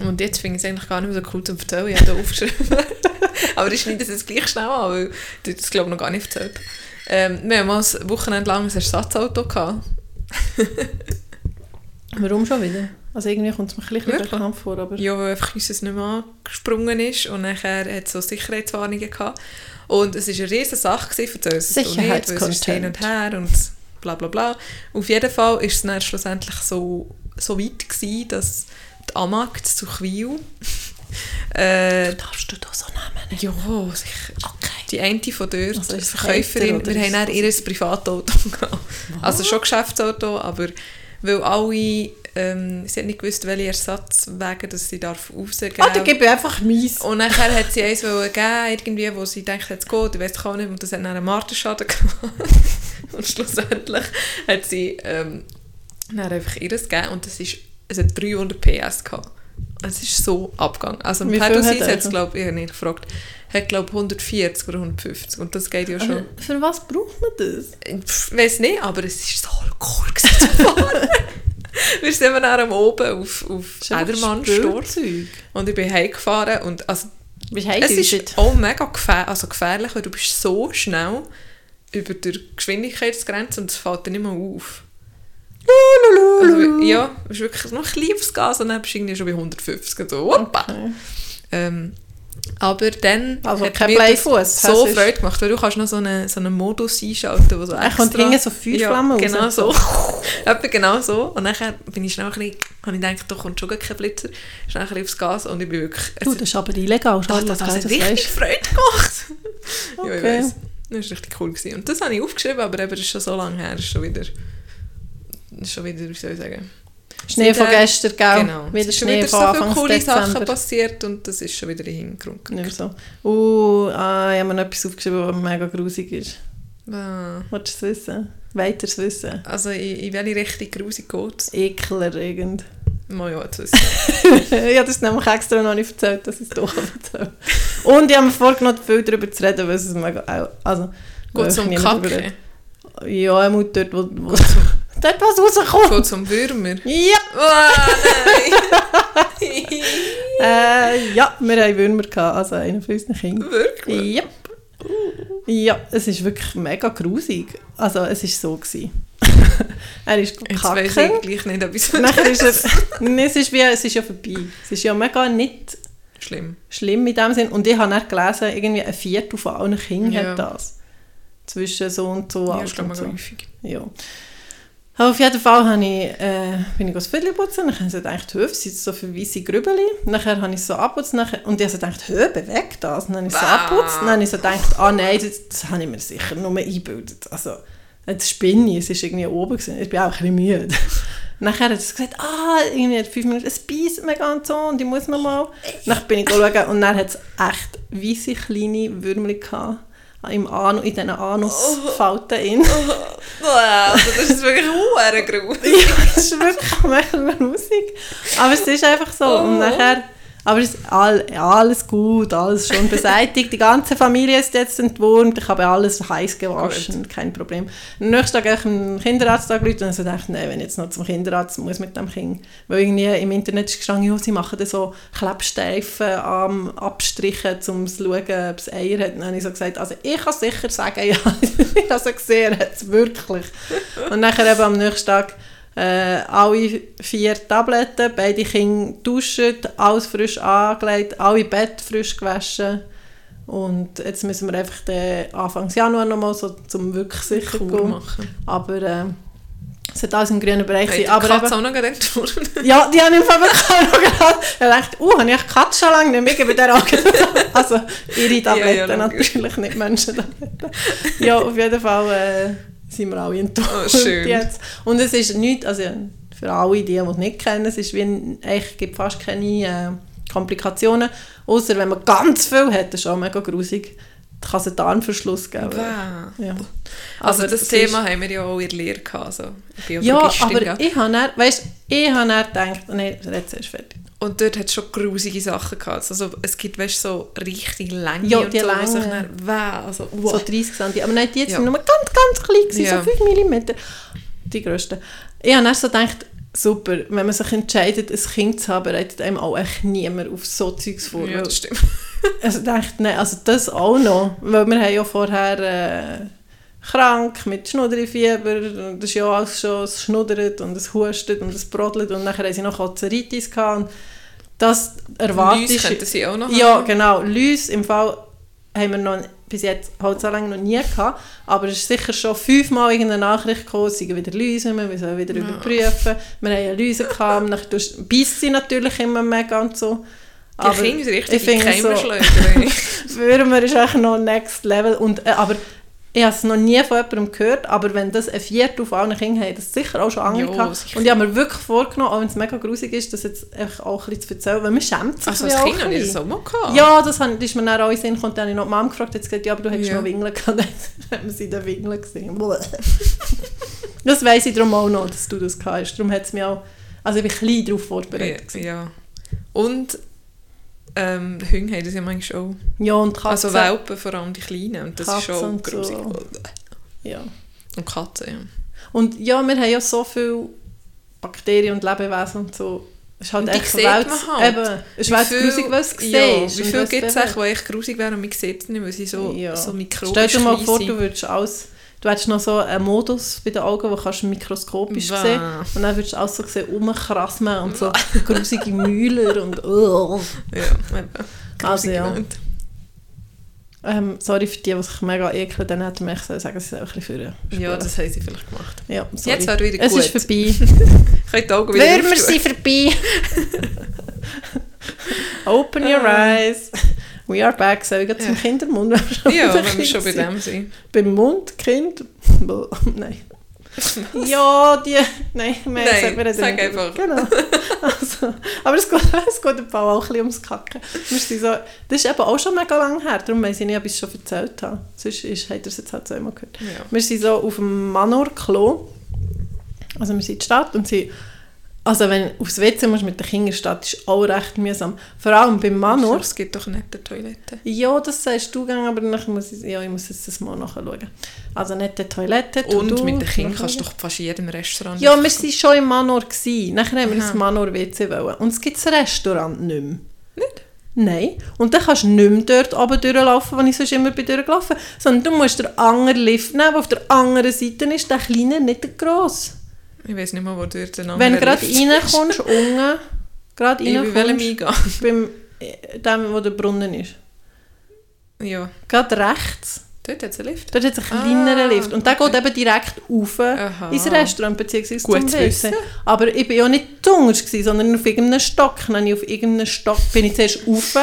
Und jetzt finde ich es eigentlich gar nicht mehr so cool zu erzählen. Ich habe da aufgeschrieben. Aber ich schneide das jetzt gleich schnell an, weil du das glaube ich noch gar nicht erzählt. Ähm, wir haben mal ein Wochenende lang ein Ersatzauto gehabt. Warum schon wieder? Also irgendwie kommt es mir ein bisschen bekannt vor, aber... Ja, weil einfach uns nicht mehr angesprungen ist und nachher hat es so Sicherheitswarnungen gehabt. Und es war eine riesige Sache für uns es ist hin und her und bla bla bla. Auf jeden Fall ist es dann schlussendlich so, so weit gewesen, dass die Amag zu Chwil äh, Darfst du da so Namen ja, sicher. Okay. Die eine von dort, Also ist es Verkäuferin, wir haben dann es ihr Privatauto gehabt. Also schon Geschäftsauto, aber weil alle, ähm, sie hat nicht gewusst, welche Ersatzwege dass sie darf rausgeben Ah, dann gebe ich einfach meins. Und nachher hat sie eins wollen geben, irgendwie, wo sie denkt, jetzt geht, ich weiß auch nicht, und das hat dann einen Martenschaden gemacht. und schlussendlich hat sie ähm, dann einfach ihres gegeben und das ist, es hat 300 PS gehabt. Es ist so abgegangen. Also Wie Pedal hat es, glaube ich, nicht gefragt, hat glaube 140 oder 150 und das geht ja schon. Aber für was braucht man das? Ich weiß nicht, aber es ist so cool zu fahren. Wir sind dann am oben auf, auf Spielzeug. und ich bin heimgefahren und also Bist es ist ist auch mega gefähr also gefährlich, weil du bist so schnell über der Geschwindigkeitsgrenze und es fällt dir nicht mehr auf. Also, ja, du bist wirklich noch ein bisschen aufs Gas und dann bist du irgendwie schon bei 150. So, hoppa. Okay. Ähm, Aber dann Also hat mir das so ist- Freude gemacht, weil du kannst noch so einen, so einen Modus einschalten, wo so Er kommt hinten so Feuerflammen ja, genau so. Etwa genau so. Und dann bin ich schnell ein bisschen, habe ich gedacht, da kommt schon gar kein Blitzer. Schnell ein bisschen aufs Gas und ich bin wirklich... Du, das ist aber illegal, das, Charlotte, das, das gell, hat das richtig weisst. Freude gemacht. Ja, ich Okay. weiss. Das war richtig cool. Gewesen. Und das habe ich aufgeschrieben, aber eben, das ist schon so lange her. Ist schon wieder... Das schon wieder, wie soll ich sagen... Schnee von gestern, gell? Genau. Wieder es ist schon Schnee wieder so viele Anfang coole Sachen Dezember. passiert und das ist schon wieder in den Hintergrund gerückt. so. Uh, ah, ich habe mir noch etwas aufgeschrieben, was mega grusig ist. Ah. Willst du es wissen? Weiteres wissen? Also in, in welche Richtung grusig geht es? Ekelerregend. Mal ja, jetzt wissen. ich habe das nämlich extra noch nicht erzählt, dass ich es doch erzähle. Und ich habe mir vorgenommen, viel darüber zu reden, weil es mega... Also, Geht es um ich Kacke? Ja, er muss dort, wo... wo dort, was rauskommt. Geht es um Würmer? Ja! Oh nein! Äh, ja, wir haben Würmer gehabt, also einen von unseren Kindern. Wirklich? Yep. Ja, es ist wirklich mega grusig. Also, es war so. Gewesen. er ist Jetzt weiss ich gleich nicht, ob ich Nachher ist er, Nein, es ist wie, es ist ja vorbei. Es ist ja mega nicht Schlimm. schlimm in dem Sinn. Und ich habe dann gelesen, irgendwie ein Viertel von allen Kindern Ja. hat das. Zwischen so und so Ja, ist so. häufig. Ja. Aber auf jeden Fall habe ich, äh, bin ich das Viertel putzen. Dann habe ich gedacht, hö, was sind so für weisse Grübeli? Nachher habe ich es so abputzt. Nachher, und ich habe so gedacht, hö, beweg das. Dann habe ich es so abputzt. Dann habe ich so gedacht, ah nein, das, das habe ich mir sicher nur eingebildet. Also, das spinne ich. Es war irgendwie oben. Gewesen. Ich bin auch ein bisschen müde. Nachher hat es gesagt, ah, irgendwie hat fünf Minuten, es beißt mir ganz so und ich muss noch mal. Dann bin ich schauen und dann hat es echt weisse kleine Würmchen gehabt. Im Anu, in diesen Anusfalten. in. Also das ist wirklich hure grusig. Ja, es ist wirklich mega grusig. Aber es ist einfach so. Und Oh. nachher, aber es ist all, alles gut, alles schon beseitigt. Die ganze Familie ist jetzt entwurmt. Ich habe alles heiß gewaschen, kein Problem. Am nächsten Tag habe ich einen Kinderarzt angerufen und so dachte, nein, wenn ich jetzt noch zum Kinderarzt muss mit dem Kind. Weil irgendwie im Internet ist gestanden, ja, sie machen dann so Klebstreifen am Abstrichen, um zu schauen, ob es Eier hat. Und dann habe ich so gesagt, also ich kann sicher sagen, ja, ich habe es gesehen, hat es wirklich. Und nachher eben am nächsten Tag äh, alle vier Tabletten, beide Kinder duschen, alles frisch angelegt, alle Bett frisch gewaschen. Und jetzt müssen wir einfach den Anfang Januar nochmal so zum wirklich sicher gehen. machen. Aber äh, es hat alles im grünen Bereich. Die aber Katze eben, auch noch gerade ja, die haben im Fall auch noch gedacht. Ich dachte, uh, habe ich die Katze schon lange nicht mehr gegeben, der Also ihre Tabletten Ja, ja, natürlich, nicht Menschentabletten. Ja, auf jeden Fall äh, sind wir alle enttäuscht Oh, schön. jetzt. Und es ist nichts, also für alle, die, die es nicht kennen, es ist wie, eigentlich gibt fast keine äh, Komplikationen, außer wenn man ganz viel hat, das ist auch mega grusig, dann kann es einen Darmverschluss geben. Wow. Ja. Also Aber das Thema ist- haben wir ja auch in der Lehre gehabt. Also Ja, aber ich habe dann, weißt, ich habe dann gedacht, nein, jetzt erst fertig. Und dort hat es schon grusige Sachen gehabt. Also es gibt weißt, so richtig Länge Ja, und die so, wo sich Länge. dann, wow, also, So wow. 30 cm. Aber nein, die jetzt Ja. sind nur ganz, ganz klein, gewesen, Ja. so 5 mm. Die grössten. Ich habe dann so gedacht, super, wenn man sich entscheidet, ein Kind zu haben, bereitet einem auch echt niemand auf so Zeugs vor. ja, das stimmt. Also ich dachte, nein, also das auch noch. Weil wir haben ja vorher äh, krank mit Schnudderfieber. Das ist ja alles schon, es schnuddert und es hustet und es brodelt und nachher haben sie noch Kozeritis gehabt. Und das erwartet Läuse könnten sie auch noch Ja, haben. genau. Läuse im Fall haben wir noch, bis jetzt halt so lange noch nie gehabt. Aber es ist sicher schon fünfmal irgendeine Nachricht gekommen, es wieder Läuse, wir müssen wieder Ja. überprüfen. Wir haben ja Läuse gehabt, tust- beißt sie natürlich immer mega und so. Die Kinder sind richtig ich finde so-. Würmer ist echt noch next level. Und, äh, aber ich habe es noch nie von jemandem gehört, aber wenn das ein Viertel von allen Kindern haben, das sicher auch schon andere sicher. Und ich habe mir wirklich vorgenommen, auch wenn es mega grusig ist, das jetzt auch ein bisschen zu erzählen, weil man schämt sich also ja als Kind habe ich das auch mal gehabt. Ja, das, han- das ist mir dann auch in Sinn gekommen. Dann habe ich noch die Mom gefragt, jetzt gesagt, ja, aber du hättest Ja. noch Wingeln gehabt. Dann haben wir sie in den Wingeln gesehen. Das weiss ich darum auch noch, dass du das gehabt hast. Darum hat es mich auch, also ich bin klein darauf vorbereitet. ja, ja. Und ähm, Hunde haben das ja manchmal auch. Ja, und Katzen. Also Welpen, vor allem die Kleinen. Und das ist Katzen schon und so. ja. Und Katzen, ja. Und ja, wir haben ja so viele Bakterien und Lebewesen und so. Es ist halt Und echt Welt, halt. Eben, es ist viel- grusig, was du ja, siehst. Wie viel gibt es echt, die echt grusig wären und man sieht es nicht, weil sie so, Ja. so mikrobisch Stell dir mal vor, sind. du würdest alles, du hättest noch so einen Modus bei den Augen, wo kannst du mikroskopisch Wow. sehen und dann würdest du alles so sehen, rumkrasmen und so grusige Mühler und oh. Ja, eben. Also, ja. Ähm, sorry für die, die sich mega ekeln, dann hätte man echt sagen, sie sollen ein bisschen führen. Ja, das haben sie vielleicht gemacht. ja, sorry. Jetzt wäre wieder Es gut. ist vorbei. Kann die Augen wieder Würmer sind vorbei. Open your Ah. eyes. We are back. Soll ich gleich zum Ja. Kindermund? Ja, wenn wir schon bei dem sind. sind? Beim Mund, Kind. Nein. Ja, die. Nein, mehr Nein, sagen wir nicht. sag einfach. Genau. Also, aber es geht, es geht im Fall auch ein bisschen ums Kacken. Wir sind so, das ist eben auch schon mega lange her, darum weiss ich nicht, ob ich es schon erzählt habe. Sonst ist, habt ihr es jetzt halt zweimal gehört. Ja. Wir sind so auf dem Manor-Klo. Also wir sind in der Stadt und sie... Also wenn du aufs WC musst mit den Kindern in der Stadt, ist auch recht mühsam. Vor allem beim Manor. Es gibt doch nette Toiletten. Ja, das sagst du, aber dann muss ich, ja, ich muss jetzt das mal nachschauen. Also nicht die Toilette. Und To-Do, mit den Kindern kannst du doch fast jedem Restaurant... Ja, wir waren schon im Manor. Gewesen. Nachher haben wir Aha. ins Manor-WC wollen. Und es gibt das Restaurant nicht mehr. Nicht? Nein. Und dann kannst du nicht mehr dort oben durchlaufen, wo ich sonst immer bin durchgelaufen. Sondern du musst den anderen Lift nehmen, der auf der anderen Seite ist, der kleine, nicht der grosse. Ich weiß nicht mal, wo durch den Wenn du gerade reinkommst, unten, gerade reinkommst, beim äh, dem, wo der Brunnen ist. Ja, Gerade rechts, dort hat es einen Lift. dort hat es einen kleineren Ah, Lift. Und der okay. geht eben direkt rauf Aha. ins Restaurant, beziehungsweise Gut zum wissen. Aber ich war ja nicht gewesen, sondern auf irgendeinem Stock. Dann ich auf irgendeinem Stock bin ich zuerst rauf,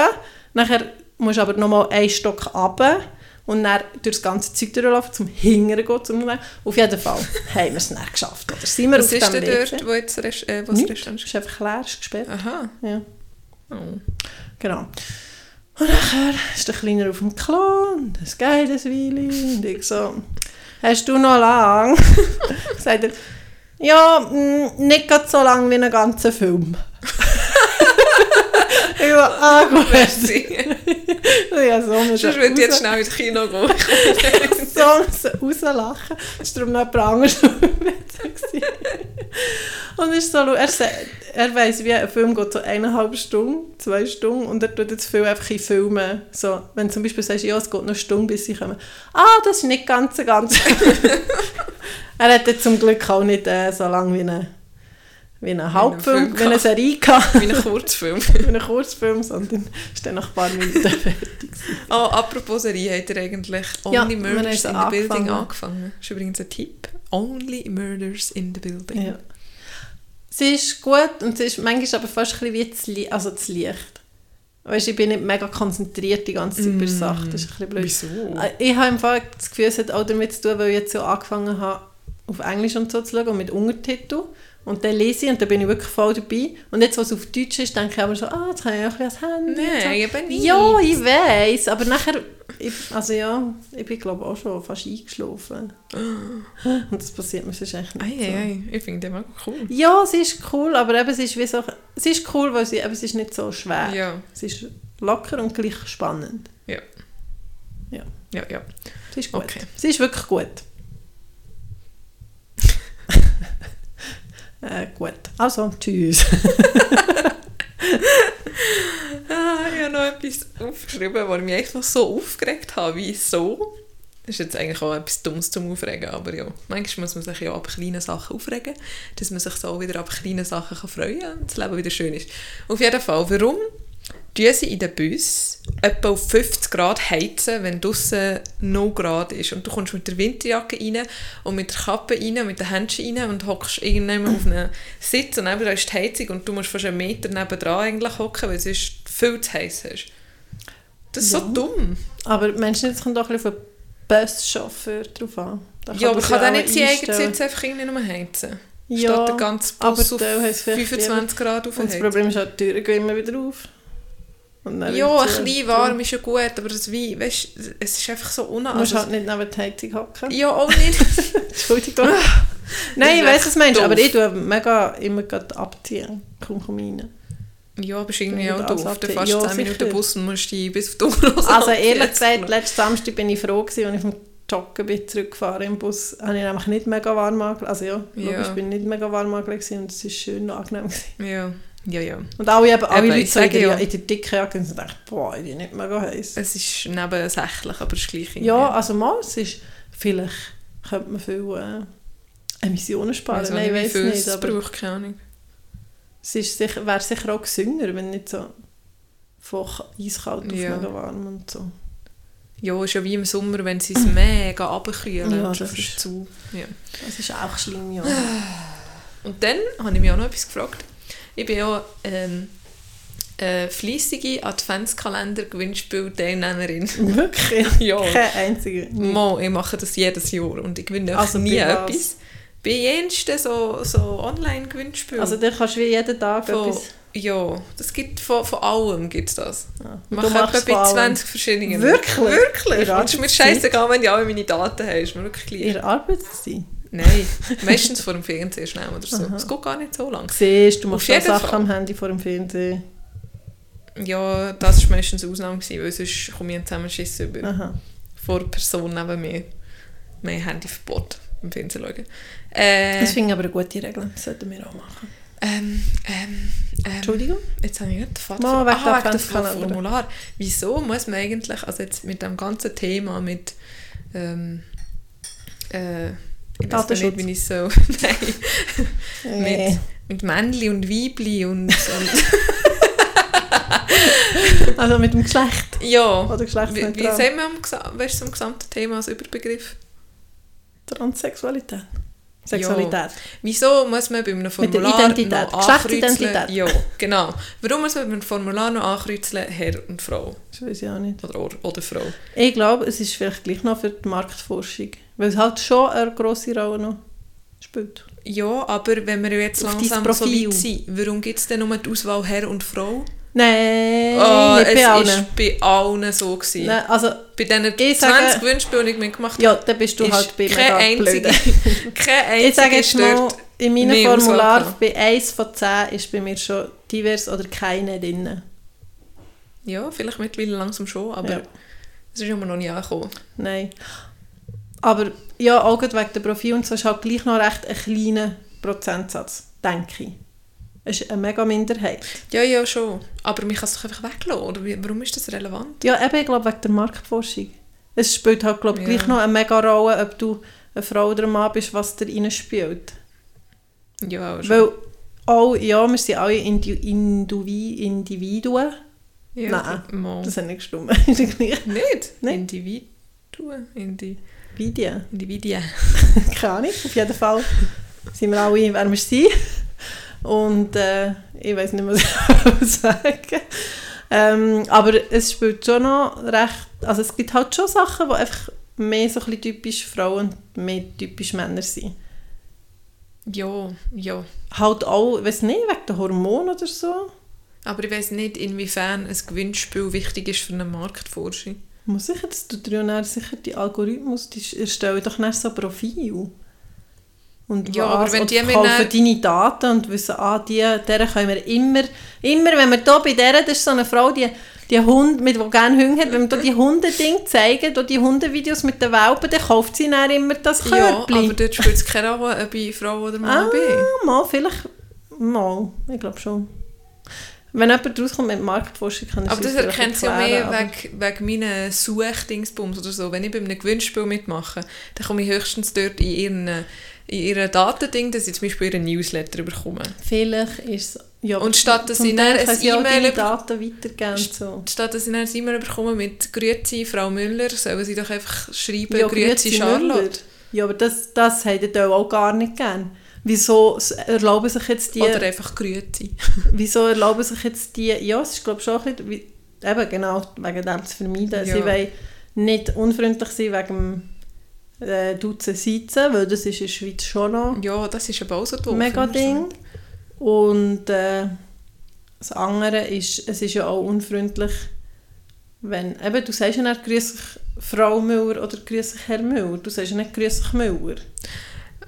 nachher musst du aber nochmal einen Stock runter und dann durch das ganze Zeug durchlaufen, zum Hingern gehen. Zum auf jeden Fall haben wir es dann geschafft. Oder sind wir Was auf ist denn WC? dort, wo jetzt das äh, wo das Nichts. Es ist? einfach leer, es ist gesperrt. Aha. Ja. Oh. Genau. Und nachher ist der Kleiner auf dem Klo und geht ein Weile und ich so, hast du noch lang? Sagt er, ja, mh, nicht ganz so lang wie einen ganzen Film. ich so, ah gut. Merci. ja, so Sonst würde ich jetzt schnell ins Kino gehen. so müssen rauslachen. Das war darum noch jemand anderes. Und ist so, er, er weiss, wie ein Film geht so eineinhalb Stunden, zwei Stunden und er tut jetzt viel einfach in Filmen. So, wenn du zum Beispiel sagst, ja, es geht noch eine Stunde, bis sie kommen. Ah, das ist nicht ganz, so ganz. er hat jetzt zum Glück auch nicht äh, so lange wie ein wie ein Hauptfilm, Film wie eine. Serie gehabt, Wie ein Kurzfilm. wie einen Kurzfilm, sondern ist dann nach ein paar Minuten fertig. Oh, apropos Serie, hat er eigentlich Ja, Only wir Murders in the Building angefangen. Das ist übrigens ein Tipp. Only Murders in the Building. Ja. Sie ist gut und sie ist manchmal aber fast ein bisschen wie das, Li also das Licht. Weißt, ich bin nicht mega konzentriert die ganze Zeit bei der Sache. Das ist ein bisschen blöd. Wieso? Äh, Ich habe im Fall das Gefühl, es hat auch damit zu tun, weil ich jetzt so angefangen habe, auf Englisch und so zu schauen und mit Untertiteln. Und dann lese ich und dann bin ich wirklich voll dabei. Und jetzt, was auf Deutsch ist, denke ich aber so, ah, jetzt kann ich auch ein bisschen Handy. und so. Nein, eben nicht. Ja, ich weiß, aber nachher, ich, also ja, ich bin glaube auch schon fast eingeschlafen. Und das passiert mir sonst echt nicht Ei, so. ei. Ich finde den mega cool. Ja, sie ist cool, aber eben, sie ist wie so, sie ist cool, weil sie, eben, sie ist nicht so schwer. Ja, Sie ist locker und gleich spannend. ja, ja. Sie ist gut. Okay. Sie ist wirklich gut. äh, gut. Also, tschüss. Ah, ich habe noch etwas aufgeschrieben, was mich einfach so aufgeregt hat. Wieso? Das ist jetzt eigentlich auch etwas Dummes zum Aufregen, aber ja, manchmal muss man sich ja ab kleinen Sachen aufregen, dass man sich so wieder ab kleinen Sachen freuen kann und das Leben wieder schön ist. Auf jeden Fall, warum tun sie in den Bus etwa auf 50 Grad heizen, wenn draußen 0 Grad ist und du kommst mit der Winterjacke rein und mit der Kappe rein und mit den Händchen rein und hockst irgendwann auf einen Sitz und nebenan ist die Heizung und du musst fast einen Meter nebendran eigentlich hocken, weil es sonst viel zu heiß ist. Das ist so Ja. dumm. Aber Menschen, jetzt kommt auch ein bisschen auf den Buschauffeur drauf an. Ja, aber das kann der nicht seinen eigenen. Sitz einfach irgendwie nur heizen? Ja, Statt den ganzen aber Bus auf es vielleicht 25 Grad Und das aufheizen. Problem ist auch, die Türen gehen immer wieder auf. Wieder ein bisschen warm ist ja gut, aber das Wein, weißt, es ist einfach so Du musst unangenehm. halt nicht neben die Heizung hocken. ja, auch nicht. Entschuldigung. Nein, ich weiß, echt was du meinst, doof. aber ich tue mega immer gerade abziehen. Komm, komm rein. ja, aber ist irgendwie auch doof. Du fährst ja, 10 Minuten. Bus und musst dich bis auf die Uhr Also ehrlich gesagt, letzten Samstag bin ich froh gewesen, als ich vom Joggen bin zurückgefahren im Bus. Habe ich nämlich nicht mega warm angelegt. Also ja, Ja. logisch bin ich nicht mega warm angelegt und es war schön angenehm. Gewesen. Ja, ja, ja. Und alle, eben, alle Leute ich so in der, ja. in der dicken Jacke und so dachten, boah, die nicht mega heiß. Es ist nebensächlich, aber es ist gleich irgendwie- Ja, also mal, es ist, vielleicht könnte man viel äh, Emissionen sparen. Also Nein, ich weiß nicht, es braucht, keine Ahnung. es ist sicher, wäre sicher auch gesünder, wenn nicht so von eiskalt auf Ja. mega warm und so. Ja, ist ja wie im Sommer, wenn sie es mega runterkühlen. Ja, das ist- zu. Ja. Das ist auch schlimm, ja. Und dann habe ich mich auch noch etwas gefragt. Ich bin ja ähm, äh, fleissige Adventskalender-Gewinnspiel-Teilnehmerin. Wirklich? ja. Kein einziger. Mo, ich mache das jedes Jahr und ich gewinne Also nie etwas. Bei jensten so, so Online-Gewinnspielen. Also dann kannst du wie jeden Tag von, etwas... ja, das gibt von, von allem gibt's das. Ja. Mache machst etwa bei von allem. 20 verschiedenen. Wirklich? Wirklich? Und es ist mir scheißegal, wenn du alle meine Daten hast. Wirklich. Ihre Arbeitszeit. Nein, meistens vor dem Fernseher schnell oder so. Es geht gar nicht so lang. Siehst du, machst jeden Sachen Fall. am Handy vor dem Fernsehen. Ja, das war meistens eine Ausnahme, gewesen, weil sonst komme ich einen Zusammenschiss über. Aha. Vor der Person neben mir. Mein Handyverbot im Fernsehen schauen. Äh, Das finde ich aber eine gute Regel. Das sollten wir auch machen. ähm, ähm, ähm, Entschuldigung? Jetzt habe ich nicht den Faden. Mal ver- wegen ah, wegen dem. Formular. Wieso muss man eigentlich, also jetzt mit dem ganzen Thema mit ähm, äh, ich weiß nicht, wie ich so nein, Nee. mit, mit Männli und Weibli und, und Also mit dem Geschlecht. ja, Oder wie, wie geschlechtsneutral. sagen wir am, ist zum gesamten Thema als Überbegriff? Transsexualität. Sexualität. Wieso muss man bei einem der Formular Identität. noch Geschlechtsidentität. ankreuzeln- Ja, genau. Warum muss man bei einem Formular noch ankreuzeln, Herr und Frau? Das weiß ich auch nicht. Oder, oder Frau? Ich glaube, es ist vielleicht gleich noch für die Marktforschung. Weil es halt schon eine grosse Rolle noch spielt. Ja, aber wenn wir jetzt Auf langsam so weit sind, warum gibt es denn nur die Auswahl Herr und Frau? Nein, nicht es bei allen. ist bei allen so gewesen. Nein, also, Bei diesen Ich 20 sage- Gewinnspielen, die ich mitgemacht ja, dann bist du halt bei keine blöden. einzige, keine einzige Ich sage jetzt mal, in meinem Formular bei 1 von 10 ist bei mir schon divers oder keine drin. Ja, vielleicht mittlerweile langsam schon, aber Ja. es ist immer noch nie angekommen. Nein. Aber ja, auch wegen der Profil und so ist halt gleich noch recht ein kleiner Prozentsatz, denke ich. Es ist eine mega Minderheit. Ja, ja, schon. Aber man kann es doch einfach weglassen, oder? Warum ist das relevant? Ja, eben, ich glaube, wegen der Marktforschung. Es spielt halt, glaube ich, Ja. gleich noch eine mega Rolle, ob du eine Frau oder ein Mann bist, was da rein spielt. Ja, auch schon. Weil, auch, ja, wir sind alle Indi Indivi Individuen. ja, Nein. Das hat nicht gestimmt. Nicht? Nein. Individuen? Indi Vidien. Individuen. Keine Ahnung, auf jeden Fall sind wir alle, wer wir sind. Und äh, ich weiß nicht, was ich sagen ähm, Aber es spielt schon noch recht... Also es gibt halt schon Sachen, die einfach mehr so ein bisschen typisch Frauen und mehr typisch Männer sind. Ja, ja. Halt auch, ich weiß nicht, wegen der Hormone oder so. Aber ich weiß nicht, inwiefern ein Gewinnspiel wichtig ist für eine Marktforschung. Muss sicher, das tut ja dann sicher die Algorithmus, die erstellen doch nicht so ein Profil. Und Ja, aber wenn die mir kaufen dann- deine Daten und wissen, ah, die, der können wir immer, immer, wenn wir hier bei der, das ist so eine Frau, die, die Hund, mit, die gerne Hunde hat, wenn wir die Hundeding zeigen, die Hundevideos mit den Welpen, dann kauft sie dann immer das Ja, Körbchen. aber dort spielt es keine Rolle, ob ich Frau oder Mann ah, bin. mal, vielleicht, mal, ich glaube schon. Wenn jemand rauskommt mit Marktforschung, kann er Aber das erkennt sie ja mehr wegen, wegen meinen Suchdingsbums oder so. Wenn ich bei einem Gewinnspiel mitmache, dann komme ich höchstens dort in ihren, in ihren Datending, dass ich zum Beispiel ihren Newsletter bekomme. Vielleicht ist es... Ja, Und statt dass ich dann ein sie E-Mail Daten weitergeben und so. Statt dass ich dann ein E-Mail bekomme mit «Grüezi, Frau Müller», sollen sie doch einfach schreiben Ja, «Grüezi, grüezi, Charlotte». Müller. Ja, aber das, das die auch gar nicht gern. Wieso erlauben sich jetzt die... Oder einfach «Grüezi». Wieso erlauben sich jetzt die... Ja, es ist glaube ich schon ein bisschen... Eben, genau, wegen dem zu vermeiden. Ja. Sie wollen nicht unfreundlich sein wegen dem äh, Duzen Seizen, weil das ist in der Schweiz schon noch Ja, das ist aber auch so doof. mega Ding. Und äh, das andere ist, es ist ja auch unfreundlich, wenn, eben, du sagst ja nicht «Grüß dich Frau Müller» oder «Grüß dich Herr Müller», du sagst ja nicht «Grüß dich Müller»,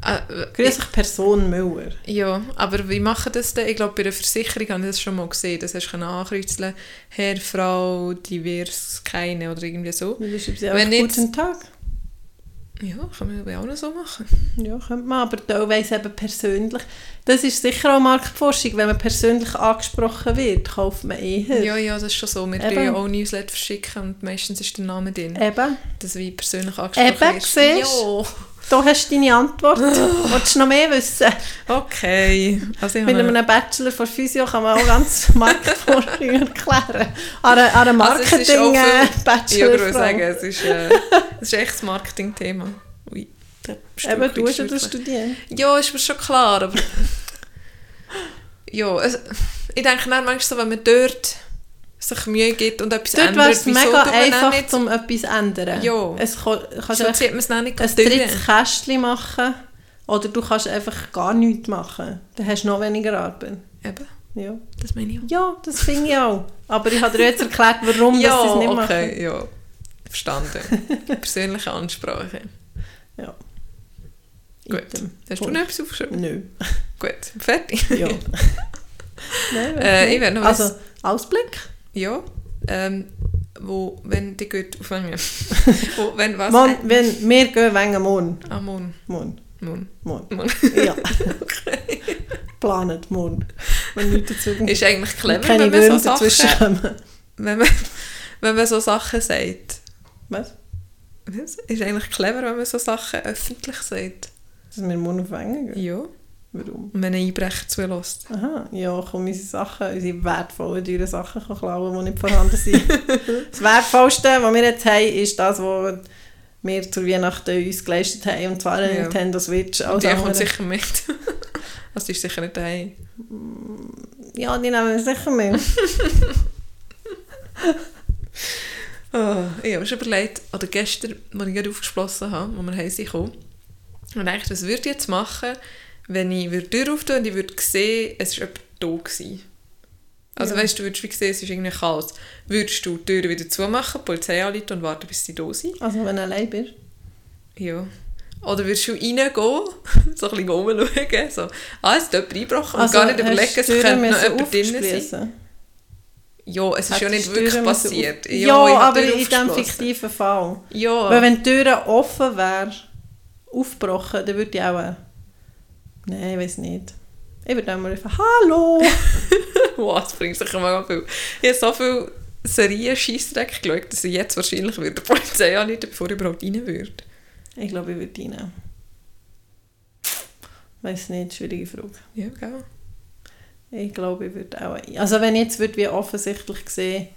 Äh, «Grüß dich Person Müller». Ja, aber wie machen das denn? Ich glaube, bei der Versicherung habe ich das schon mal gesehen. Das hast du können ankreuzeln Herr, Frau, divers, keine oder irgendwie so. Du schreibst ja jetzt- «Guten Tag». Ja, kann man auch noch so machen. Ja, könnte man, aber teilweise eben persönlich. Das ist sicher auch Marktforschung, wenn man persönlich angesprochen wird, kauft man eher. Ja, ja, das ist schon so. Wir Eben. ja auch Newsletter verschicken und meistens ist der Name drin. Eben. Dass wie persönlich angesprochen Eben, wirst. siehst Ja. Da hast du deine Antwort. Willst du noch mehr wissen? Okay. Also Mit einem Bachelor von Physio kann man auch ganz Marktforschung erklären. An an einer Also Marketing-Bachelor. Ja, ich würde sagen, es ist, äh, es ist echt das Marketing-Thema. Ui, Eben, du hast ja das studiert. Ja, ist mir schon klar, aber... ja, es, ich denke dann manchmal so, wenn man dort sich Mühe gibt und etwas Dort ändert, wäre es mega einfach, nicht... um etwas zu ändern. Ja. Es kann, kannst einfach zieht man es nicht ein drittes Kästchen machen oder du kannst einfach gar nichts machen. Dann hast du noch weniger Arbeit. Eben, Ja, das meine ich auch. ja das finde ich auch. Aber ich habe dir jetzt erklärt, warum ja, sie es nicht okay, machen. ja. Verstanden. Persönliche Ansprache. Ja. Gut. Item. Hast du noch etwas aufgeschrieben? Nö. Gut, fertig. Ja. Nein, Äh, ich wär noch also, was- Ausblick? Ja, ähm, wo, wenn die gut aufhängen. wo, wenn was? Morgen, wenn, wir gehen wegen morgen. Ah, morgen. Morgen. Morgen. Morgen. morgen. Ja. Planet morgen. Wenn nichts dazu. Ist eigentlich clever, wenn man so Sachen, wenn man, wenn man so Sachen sagt. Was? Was? Ist eigentlich clever, wenn man so Sachen öffentlich sagt. Dass wir morgen auf Wengen gehen? Ja. Warum? Wenn ein Einbrecher zulässt. Aha, ja, komm unsere Sachen, unsere wertvollen, teuren Sachen kann klauen, die nicht vorhanden sind. das Wertvollste, was wir jetzt haben, ist das, was wir zur Weihnachten uns geleistet haben, und zwar ein Ja. Nintendo Switch. Und die kommt andere- sicher mit. also die ist sicher nicht daheim. Ja, die nehmen wir sicher mit. Oh, ich habe schon überlegt, oder gestern, als ich gerade aufgeschlossen habe, wo wir heim sind und dachte, was würde ich jetzt machen, wenn ich die Tür öffnen und ich würde sehen, es war jemand da gewesen. Also Ja. weißt du, würdest wie sehen, es ist irgendwie Chaos. Würdest du die Tür wieder zumachen, die Polizei anrufen und warten, bis sie da sind? Also wenn du allein bist. Ja. Oder würdest du reingehen, so ein bisschen rumschauen, so, ah, es ist jemand eingebrochen und gar nicht überlegen, es könnte noch jemand drinnen sein. Ja, es ist ja nicht wirklich passiert. Ja, habe aber in diesem fiktiven Fall. Ja. Weil wenn die Tür offen wäre, aufgebrochen, dann würde ich auch... Nein, ich weiß nicht. Ich würde dann mal einfach «Hallo!» Wow, das bringt sicher mega viel. Ich habe so viel Serien Scheissdreck geschaut, dass ich jetzt wahrscheinlich würde die Polizei anrufen, bevor ich überhaupt rein würde. Ich glaube, ich würde rein. Weiß nicht, schwierige Frage. Ja, gell? Ich glaube, ich würde auch... Also wenn jetzt würde wie offensichtlich sehen,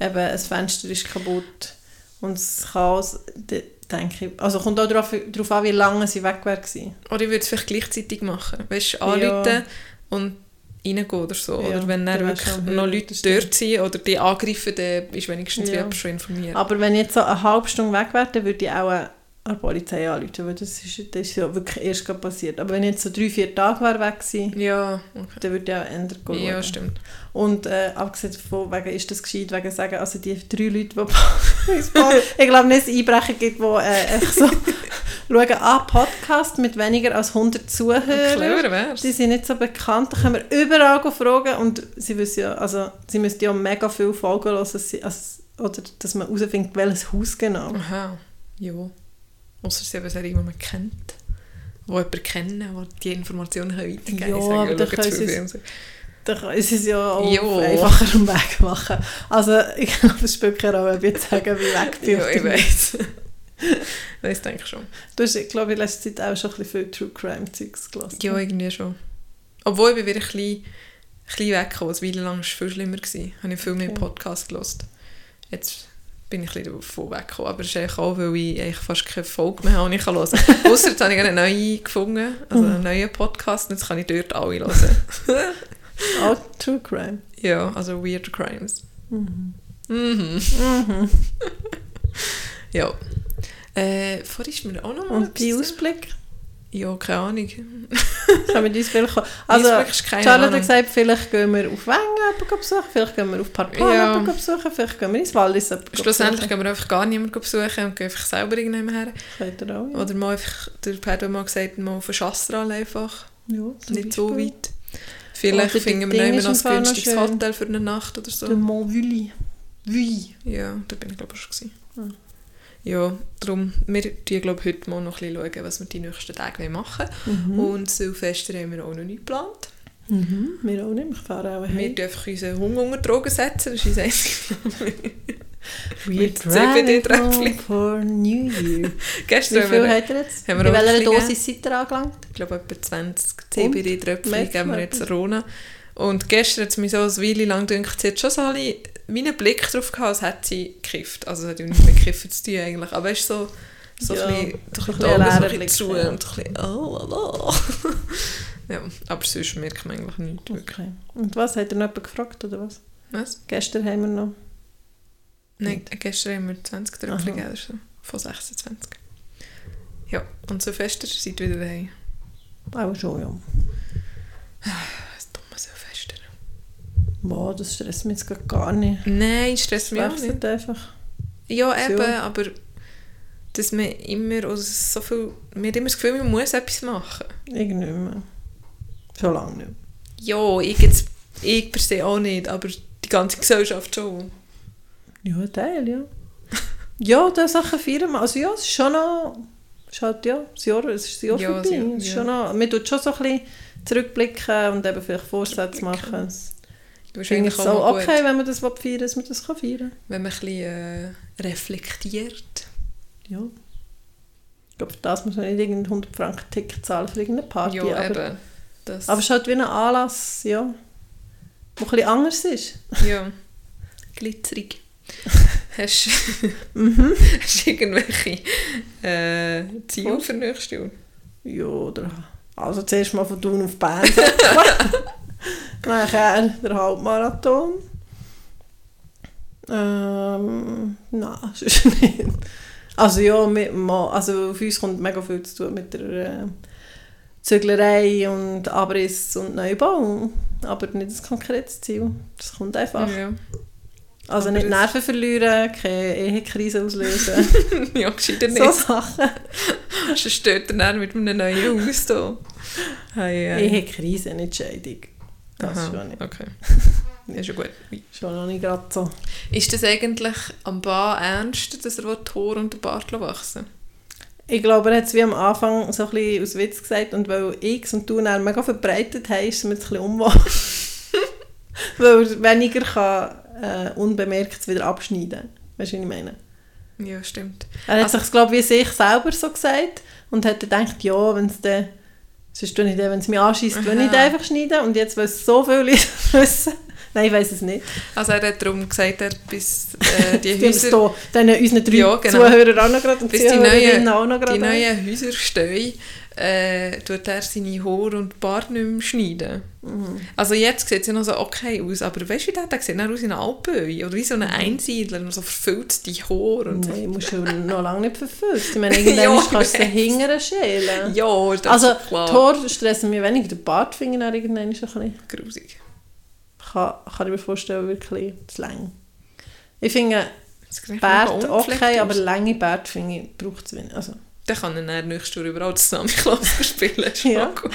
eben ein Fenster ist kaputt und das Chaos, dann denke ich... Also kommt auch darauf, darauf an, wie lange sie weg gewesen. Oder ich würde es vielleicht gleichzeitig machen. Weißt du, Ja. anrufen und reingehen oder so. Ja, oder wenn dann wirklich noch Leute dort sind oder die angreifen, dann ist wenigstens Ja. ja. jemand schon informiert. Aber wenn ich jetzt so eine halbe Stunde weg wäre, dann würde ich auch an die Polizei anrufen, weil das ist, das ist ja wirklich erst passiert. Aber wenn ich jetzt so drei, vier Tage wäre weg gewesen, ja, okay. dann würde ich auch ändern gehen. Ja, stimmt. Und äh, abgesehen davon, wegen, ist das gescheit, wegen sagen, also die drei Leute, die ich glaube nicht, dass es Einbrecher gibt, die äh, einfach so schauen, ah, Podcast mit weniger als 100 Zuhörern. Die sind nicht so bekannt, da können wir überall fragen und sie wissen ja, also sie müssten ja mega viele Folgen hören, also, oder dass man herausfindet, welches Haus genau. Aha, ja. Ausser sie eben sehr jemanden man kennt. Wo jemanden kennen, der die Informationen weitergeben kann. Ja, aber schau können sie- viel. Da ist es ja auch Ja. einfacher am Weg machen. Also ich glaube, es spielt keine Rolle, ob ich jetzt sagen, wie weg bin. Ja, ich weiß. das denke ich schon. Du hast, glaube ich, in letzter Zeit auch schon ein bisschen viel True Crime Zeugs gelassen. Ja, irgendwie schon. Obwohl ich bin wieder ein bisschen, ein bisschen weggekommen. Eine Weile lang war es viel schlimmer. Gewesen. Habe ich viel mehr Okay. Podcasts gehört. Jetzt bin ich ein bisschen davon weggekommen. Aber es ist eigentlich auch, weil ich eigentlich fast keine Folge mehr habe, die ich hören kann. Ausser jetzt habe ich einen neuen gefunden, also einen neuen Podcast. Und jetzt kann ich dort alle hören. Auch True Crime. ja, also Weird Crimes. Mhm. Mhm. Mhm. Ja. Äh, vorhin ist mir auch noch mal Und die Ausblick? Ja, keine Ahnung. Kann mit uns vielleicht kommen. Also, Charlotte hat gesagt, vielleicht gehen wir auf Wengen besuchen, vielleicht gehen wir auf Parplan Ja. besuchen, vielleicht gehen wir ins Wallis Schlussendlich gehen wir einfach gar niemanden besuchen und gehen einfach selber irgendjemand her. Sagt er auch, ja. Oder mal einfach, der Pedro hat mal gesagt, mal auf den Chastral einfach. ja Nicht so Beispiel. weit. Vielleicht Oder finden wir noch ein günstiges. Hotel für eine Nacht oder so. Der Mont Vully. Vully. Ja, da bin ich glaube ich schon. Gewesen. Ah. Ja, darum, wir schauen glaube heute mal noch ein bisschen, schauen, was wir die nächsten Tage machen Mhm. wollen. Und Silvester haben wir auch noch nicht geplant. Mhm. Wir auch nicht, ich fahre auch Wir dürfen unseren Hunger unter Drogen setzen, das ist unser einziges driving CBD-Tröpfchen. home for New Year. Gestern Wie viel hat er jetzt? haben In wir auch welcher ein bisschen Dosis seid ihr angelangt? ich glaube, etwa 20 CBD-Tröpfchen geben wir jetzt Rona. Und gestern hat es mich so eine Weile lang gedacht, sie hat schon so alle, wie einen Blick drauf gehabt, als hätte sie gekifft. Also es hat ja nichts mit Kiffen zu tun eigentlich. Aber weißt du, so, so Ja, ein bisschen, ein bisschen Augen so ein bisschen zu und ein bisschen, oh, oh, oh. Ja, aber sonst merkt man eigentlich nichts. Wirklich. Okay. Und was? Hat er noch jemand gefragt, oder was? Was? Gestern haben wir noch... Nein, gestern haben wir 20 Tröpfchen gegeben so. Von 26. Ja, und so fester seid ihr wieder daheim. Auch schon, ja. Das dumme Silvester. Boah, das stresst mich jetzt gar nicht. Nein, stresst Es mich auch nicht. einfach. Ja, So. eben, aber dass man immer also so viel, man hat immer das Gefühl, man muss etwas machen. Irgendwie nicht mehr. Schon lange nicht. Ja, ich, jetzt, ich per se auch nicht, aber die ganze Gesellschaft schon. Ja, ein Teil, ja. ja, da Sachen feiern wir. Also ja, es ist schon noch... Es ist halt, ja, das Jahr, es ist das Jahr Ja, vorbei. Jahr, es ist ja. schon noch, man tut schon so ein bisschen zurückblicken und eben vielleicht Vorsätze machen. Es Du bist finde ich eigentlich so auch gut, okay, wenn man das feiern will, dass man das kann feiern kann. wenn man ein bisschen äh, reflektiert. Ja. Ich glaube, für das muss man nicht irgendeinen 100 Franken Ticket zahlen für irgendeine Party. ja, aber, eben. Das, aber es ist halt wie ein Anlass, ja, der ein bisschen anders ist. ja, glitzerig. Hast Mhm. hast du irgendwelche äh, Ziele für nächstes Jahr? Ja, oder, also zuerst mal von Thun auf Bern. Nachher der Halbmarathon. Ähm, nein, sonst nicht. Also ja, mit, also auf uns kommt mega viel zu tun mit der äh, Züglerei und Abriss und Neubau. Aber nicht ein konkretes Ziel. Das kommt einfach. Ja, Also Aber nicht Nerven verlieren, keine Ehekrise auslösen. ja gescheiter nicht. so Sachen. Sonst steht er dann mit einem neuen Haus. Hey, hey. Ehekrise, nicht Scheidung. Das Aha, schon nicht. Okay. Ist ja gut. Schon noch nicht gerade so. Ist das eigentlich am Bar ernst, dass er will Haare und den Bart wachsen Ich glaube, er hat es wie am Anfang so ein bisschen aus Witz gesagt und weil X und du dann mega verbreitet haben, ist es mir ein bisschen unwohl. weil er weniger kann, äh, unbemerkt wieder abschneiden Weißt du, was ich meine? Ja, stimmt. Er hat Also- sich, glaube ich, wie sich selber so gesagt und hat dann gedacht, ja, wenn es dann... Sonst tue ich wenn es mich anschießt, wenn ich dann einfach schneiden. Und jetzt, weil es so viele wissen... Nein, ich weiß es nicht. Also er hat darum gesagt, er bis äh, die Häuser, hier, diesen unseren drei Ja, genau. Zuhörern auch noch gerade und bis die neuen, auch noch gerade. die neuen Häuser stehen, äh, tut er seine Haare und Bart nicht mehr schneiden. Mhm. Also jetzt sieht es ja noch so okay aus, aber weißt du, wie der, der sieht dann aus wie ein Alpöi oder wie so ein Mhm. Einsiedler, und so verfüllt die Haare und so. Nein, musst du noch lange nicht verfüllt. Ich meine, irgendwann Ja, kannst du hingern schälen. Ja, das also, ist klar. die Haare stressen mich weniger. Der Bart finde ich dann irgendwann ein bisschen... Grusig. Kann, kann ich mir vorstellen, wirklich zu lang. Ich finde Bart okay, aber lange Bart finde ich, braucht es wenig. Also, Dann kann er dann nächstes Jahr überall zusammen Klaus spielen. Ist Ja. gut.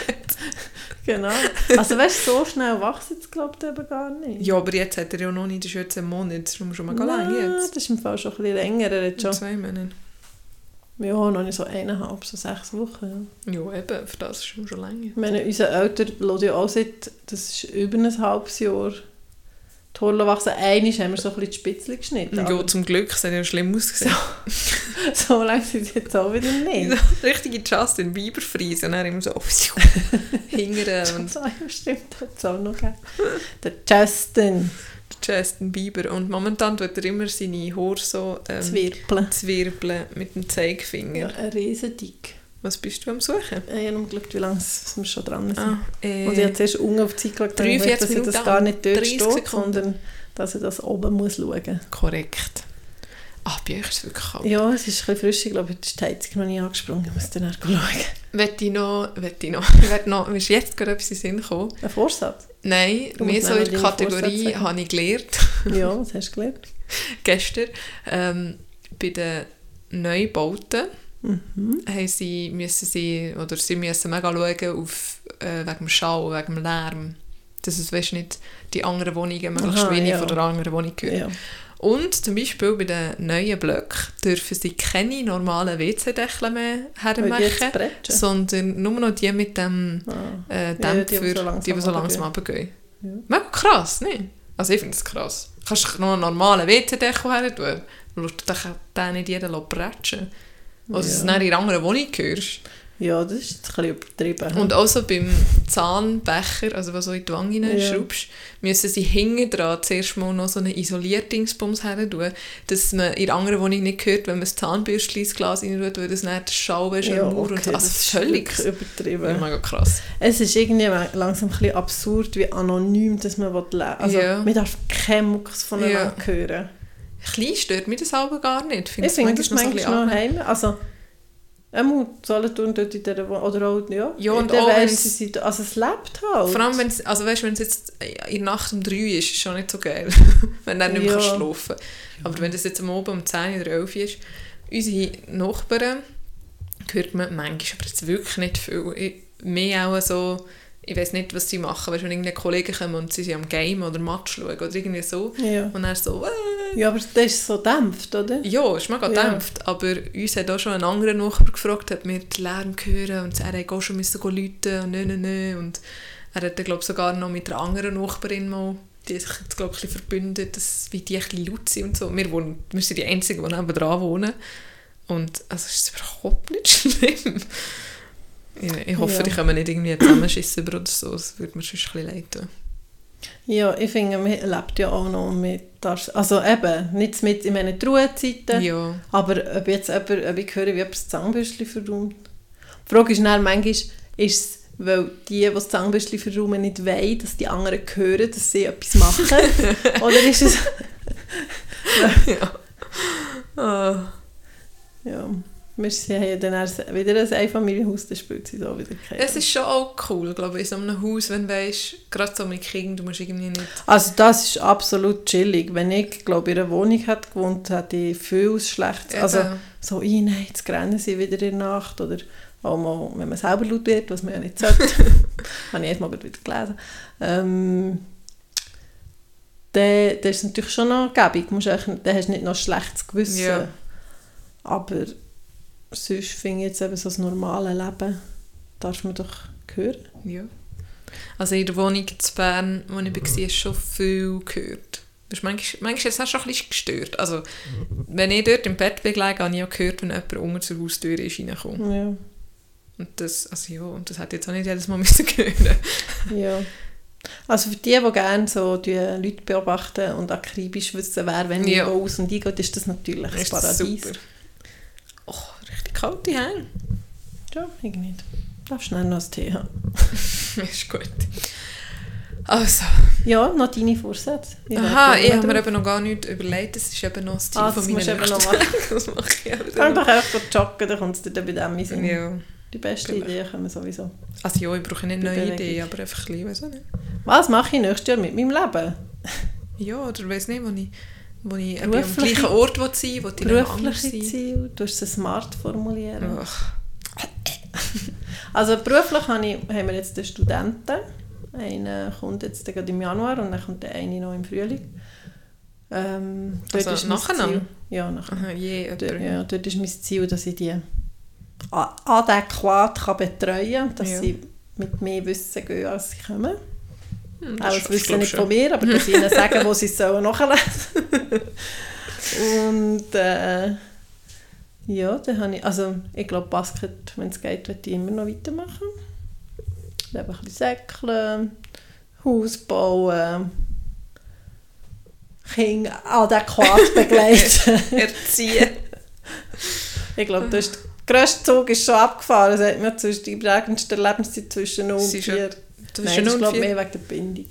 genau. Also weißt du, so schnell wächst es glaube ich eben gar nicht. Ja, aber jetzt hat er ja noch nicht, das ist jetzt ein Monat, nur schon mega lang jetzt. das ist im Fall schon ein bisschen länger. Er hat schon, zwei Monaten. Ja, noch nicht so eineinhalb, so sechs Wochen. Ja. Ja, eben, für das ist schon schon länger. Ich meine, unser Älter lässt ja auch seit, das ist über ein halbes Jahr, die Haare wachsen. Einmal haben wir so ein bisschen die Spitzchen geschnitten. Ja, zum Glück, es hat ja schlimm ausgesehen. so lange sind sie jetzt auch wieder nicht. So, richtige Justin Bieber Friese und dann immer so hingern und So, stimmt, das auch noch. Der Justin, Justin Bieber. Und momentan tut er immer seine Haare so ähm, Zwirbeln. zwirbeln mit dem Ja, Zeigefinger. ein Riesendick. Was bist du am Suchen? Ich habe geschaut, wie lange wir schon dran sind. Ah, äh, Und ich habe zuerst unten auf die Zeit geschaut, und 43 gemerkt, dass ich das gar nicht dort 30 steht, Sekunden. sondern dass ich das oben muss schauen korrekt. Ah, bei euch ist es wirklich kalt. Ja, es ist ein bisschen frisch. Ich glaube, heute ist die Heizung noch nie angesprungen. Ich muss dann schauen. Wette ich noch, wette ich noch, ich noch, mir ist jetzt gerade etwas in den Sinn gekommen. Ein Vorsatz? Nein, Du mehr so in der Kategorie habe ich gelernt, Ja, was hast du gelernt? gestern, ähm, bei den Neubauten Mhm. haben sie, müssen sie, oder sie müssen mega schauen auf, äh, wegen dem Schall, wegen dem Lärm. Dass es weißt, nicht die anderen Wohnungen möglichst Aha, wenig ja. von der anderen Wohnung hören. Ja. Und zum Beispiel bei den neuen Blöcken dürfen sie keine normalen WC-Deckel mehr hermachen, sondern nur noch die mit dem Ah. äh, Ja, Dämpfer, so langsam die, die so langsam runtergehen. Ja. Mega krass, ne? Also ich finde es krass. kannst du noch einen normalen WC-Deko her tun. Du musst den nicht jeden prätschen Oder dass Ja. du dann in einer anderen Wohnung hörst. Ja, das ist jetzt ein bisschen übertrieben. Und auch so beim Zahnbecher, also was du in die Wange Ja. schraubst, müssen sie hinten dran zuerst mal noch so einen Isolierdingsbums her tun, dass man in der anderen Wohnung nicht hört, wenn man das Zahnbürstchen ins Glas rein tut, weil das der Schall ist ja, Mauer und so. Also das ist völlig übertrieben. ja, mega krass. Es ist irgendwie langsam ein bisschen absurd, wie anonym dass man leben will. Also, Ja. man darf keinen Mucks voneinander Ja. hören. Klein stört mich das aber gar nicht. Ich finde das ein manchmal noch bisschen heim. Also, einmal Solothurn dort in dieser Wohnung, oder auch, ja, Ja, und der auch sie- also es lebt halt. Vor allem, wenn's, also weißt, wenn es jetzt in der Nacht um 3 ist, ist es schon nicht so geil, wenn dann nicht mehr Ja. schlafen Aber wenn das jetzt am Abend um 10 oder 11 ist, unsere Nachbarn hört man manchmal, aber jetzt wirklich nicht viel. Ich, mehr auch so, ich weiß nicht, was sie machen, weißt, wenn irgendwie Kollegen kommen und sie sind am Game oder Match schauen oder irgendwie so. ja. Und dann so, äh, ja, aber das ist so dämpft, oder? ja, ist mega Ja. Aber uns hat auch schon ein anderer Nachbar gefragt, ob wir den Lärm hören und er hat auch schon müssen läuten und nö, nö, nö. Und er hat dann, glaube ich, sogar noch mit einer anderen Nachbarin mal, die sich jetzt, glaube ich, verbündet, dass wie die ein bisschen laut sind und so. Wir, wohnen, wir sind die Einzigen, die nebenan wohnen. Und also es ist überhaupt nicht schlimm. Ich, ich hoffe, Ja. die können nicht irgendwie zusammenschissen oder so. Das würde mir sonst ein bisschen leid tun. Ja, ich finde, man lebt ja auch noch mit, das- also eben, nicht mit in meinen Ruhezeiten, Ja. aber ob jetzt jemand, ob ich höre, wie jemand das Zahnbürstchen verräumt. Die Frage ist dann manchmal, ist es, weil die, die das Zahnbürstchen verräumen, nicht wollen, dass die anderen hören, dass sie etwas machen? Oder ist es... ja. Ah. Ja, wir haben ja dann wieder ein Einfamilienhaus, das spielt sie da wieder keine Es ist schon auch cool, glaube ich, in so einem Haus, wenn du weißt, gerade so mit Kindern, du musst irgendwie nicht... Also das ist absolut chillig. Wenn ich, glaube in einer Wohnung hätte gewohnt, hätte ich viel Schlechtes. Also Eben. so, «Ih, nein, jetzt rennen sie wieder in der Nacht. Oder auch mal, wenn man selber laut wird, was man ja nicht sollte. Habe ich erst mal wieder gelesen. Ähm, dann, dann ist es natürlich schon noch gäbig. Dann hast du nicht noch schlechtes Gewissen. Ja. Aber sonst finde ich jetzt eben so das normale Leben, darf man doch hören. Ja. Also in der Wohnung in Bern, wo ich war, ist schon viel gehört. Das ist manchmal, manchmal ist es auch schon ein bisschen gestört. Also, wenn ich dort im Bett bin habe ich auch gehört, wenn jemand unter zur Haustür ist reingekommen. Ja. Und das, also ja, und das hätte ich jetzt auch nicht jedes Mal müssen hören Ja. Also für die, die gerne so die Leute beobachten und akribisch wissen, wer wenn Ja. wo aus und eingeht, ist das natürlich ein Ist das Paradies. super. Oh, richtig kalte Hände. Ja, ich nicht. Darfst schnell noch einen Tee haben. ist gut. Also, Ja, noch deine Vorsätze. Ich aha, ich habe mir eben noch gar nicht überlegt, das ist eben noch das Ziel Ah, von meiner du nächsten noch machen. Das mache ich eben Geh doch einfach joggen, dann kommt es dir dann bei dem in Sinn. Ja. Die beste Genau. Idee kommen sowieso. Also ja, ich brauche nicht neue. Ideen, aber einfach ein bisschen, weiss auch nicht. Was mache ich nächstes Jahr mit meinem Leben? Ja, oder weiss nicht, wo ich, wo ich am gleichen Ort will sein will, wo ich Berufliche sein Ziele, du hast es smart formulieren. Ach, Also beruflich habe ich, haben wir jetzt den Studenten. Einer kommt jetzt gerade im Januar und dann kommt der eine noch im Frühling. Ähm, dort Also ist nacheinander? Ziel- Ja, nacheinander. aha, je, Dort, ja, dort ist mein Ziel, dass ich die adäquat kann betreuen kann, dass Ja. sie mit mehr Wissen gehen, als sie kommen. Hm, Auch das schaffst du, wissen nicht schon. von mir, aber dass sie ihnen sagen, wo sie es sollen nachlesen Und äh, ja, dann habe ich, also ich glaube Basket, wenn es geht, werde ich immer noch weitermachen. Dann ein bisschen säckeln, Haus bauen, Kinder adäquat begleiten. Erziehen. ich glaube, das ist der grösste Zug ist schon abgefahren. Das hat mir zwischen die prägendste Lebenszeit zwischen 0 und Sie ist 4. Das Nein, ist ja ist nur glaube vier. mehr wegen der Bindung.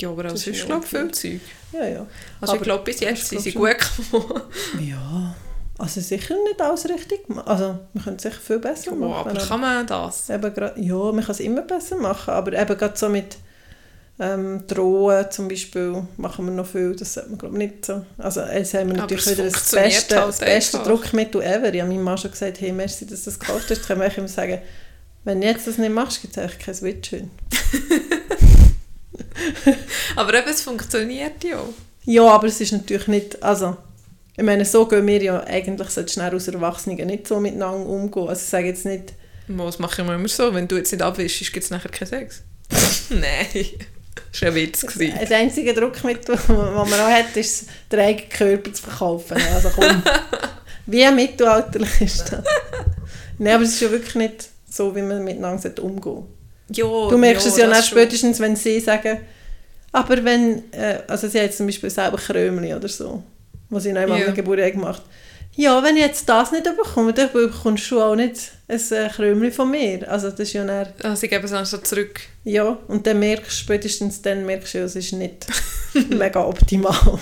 Ja, aber das ist ist, glaube ich, viel Zeug. Ja, ja. Also Aber ich glaube, bis jetzt sind sie schon. gut gekommen. Ja, also sicher nicht alles richtig. Also man könnte es sicher viel besser Oh, machen. aber kann man das? eben grad, ja, man kann es immer besser machen, aber eben gerade so mit ähm, Drohen zum Beispiel machen wir noch viel, das sollte man glaube ich nicht so. Also jetzt haben wir natürlich es wieder das beste, halt das beste einfach. Druckmittel ever. Ich habe meinem Mann schon gesagt, hey, merci, dass das gekauft hast. Dann kann man immer sagen, wenn du jetzt das nicht machst, gibt es eigentlich kein Switch hin. Aber eben, es funktioniert ja. Ja, aber es ist natürlich nicht, also ich meine, so gehen wir ja eigentlich so schnell aus Erwachsenen nicht so miteinander umgehen. Also ich sage jetzt nicht, Das mache ich immer so. Wenn du jetzt nicht abwischst, gibt es nachher keinen Sex. Nein. Das war ein Witz. Das einzige Druckmittel, das man auch hat, ist, den eigenen Körper zu verkaufen. Also komm, wie mittelalterlich ist das? Nein, aber es ist ja wirklich nicht so, wie man miteinander umgehen Ja, Du merkst es ja dann spätestens, wenn sie sagen, aber wenn, äh, also sie hat jetzt zum Beispiel selber Krömli oder so, was sie noch einmal Ja. Geburtstag gemacht Ja, wenn ich jetzt das nicht bekomme, dann bekommst du auch nicht ein äh, Krömli von mir. Also das ist ja dann, Also ich gebe es dann so zurück. ja, und dann merkst du, spätestens dann merkst du, es ist nicht mega optimal.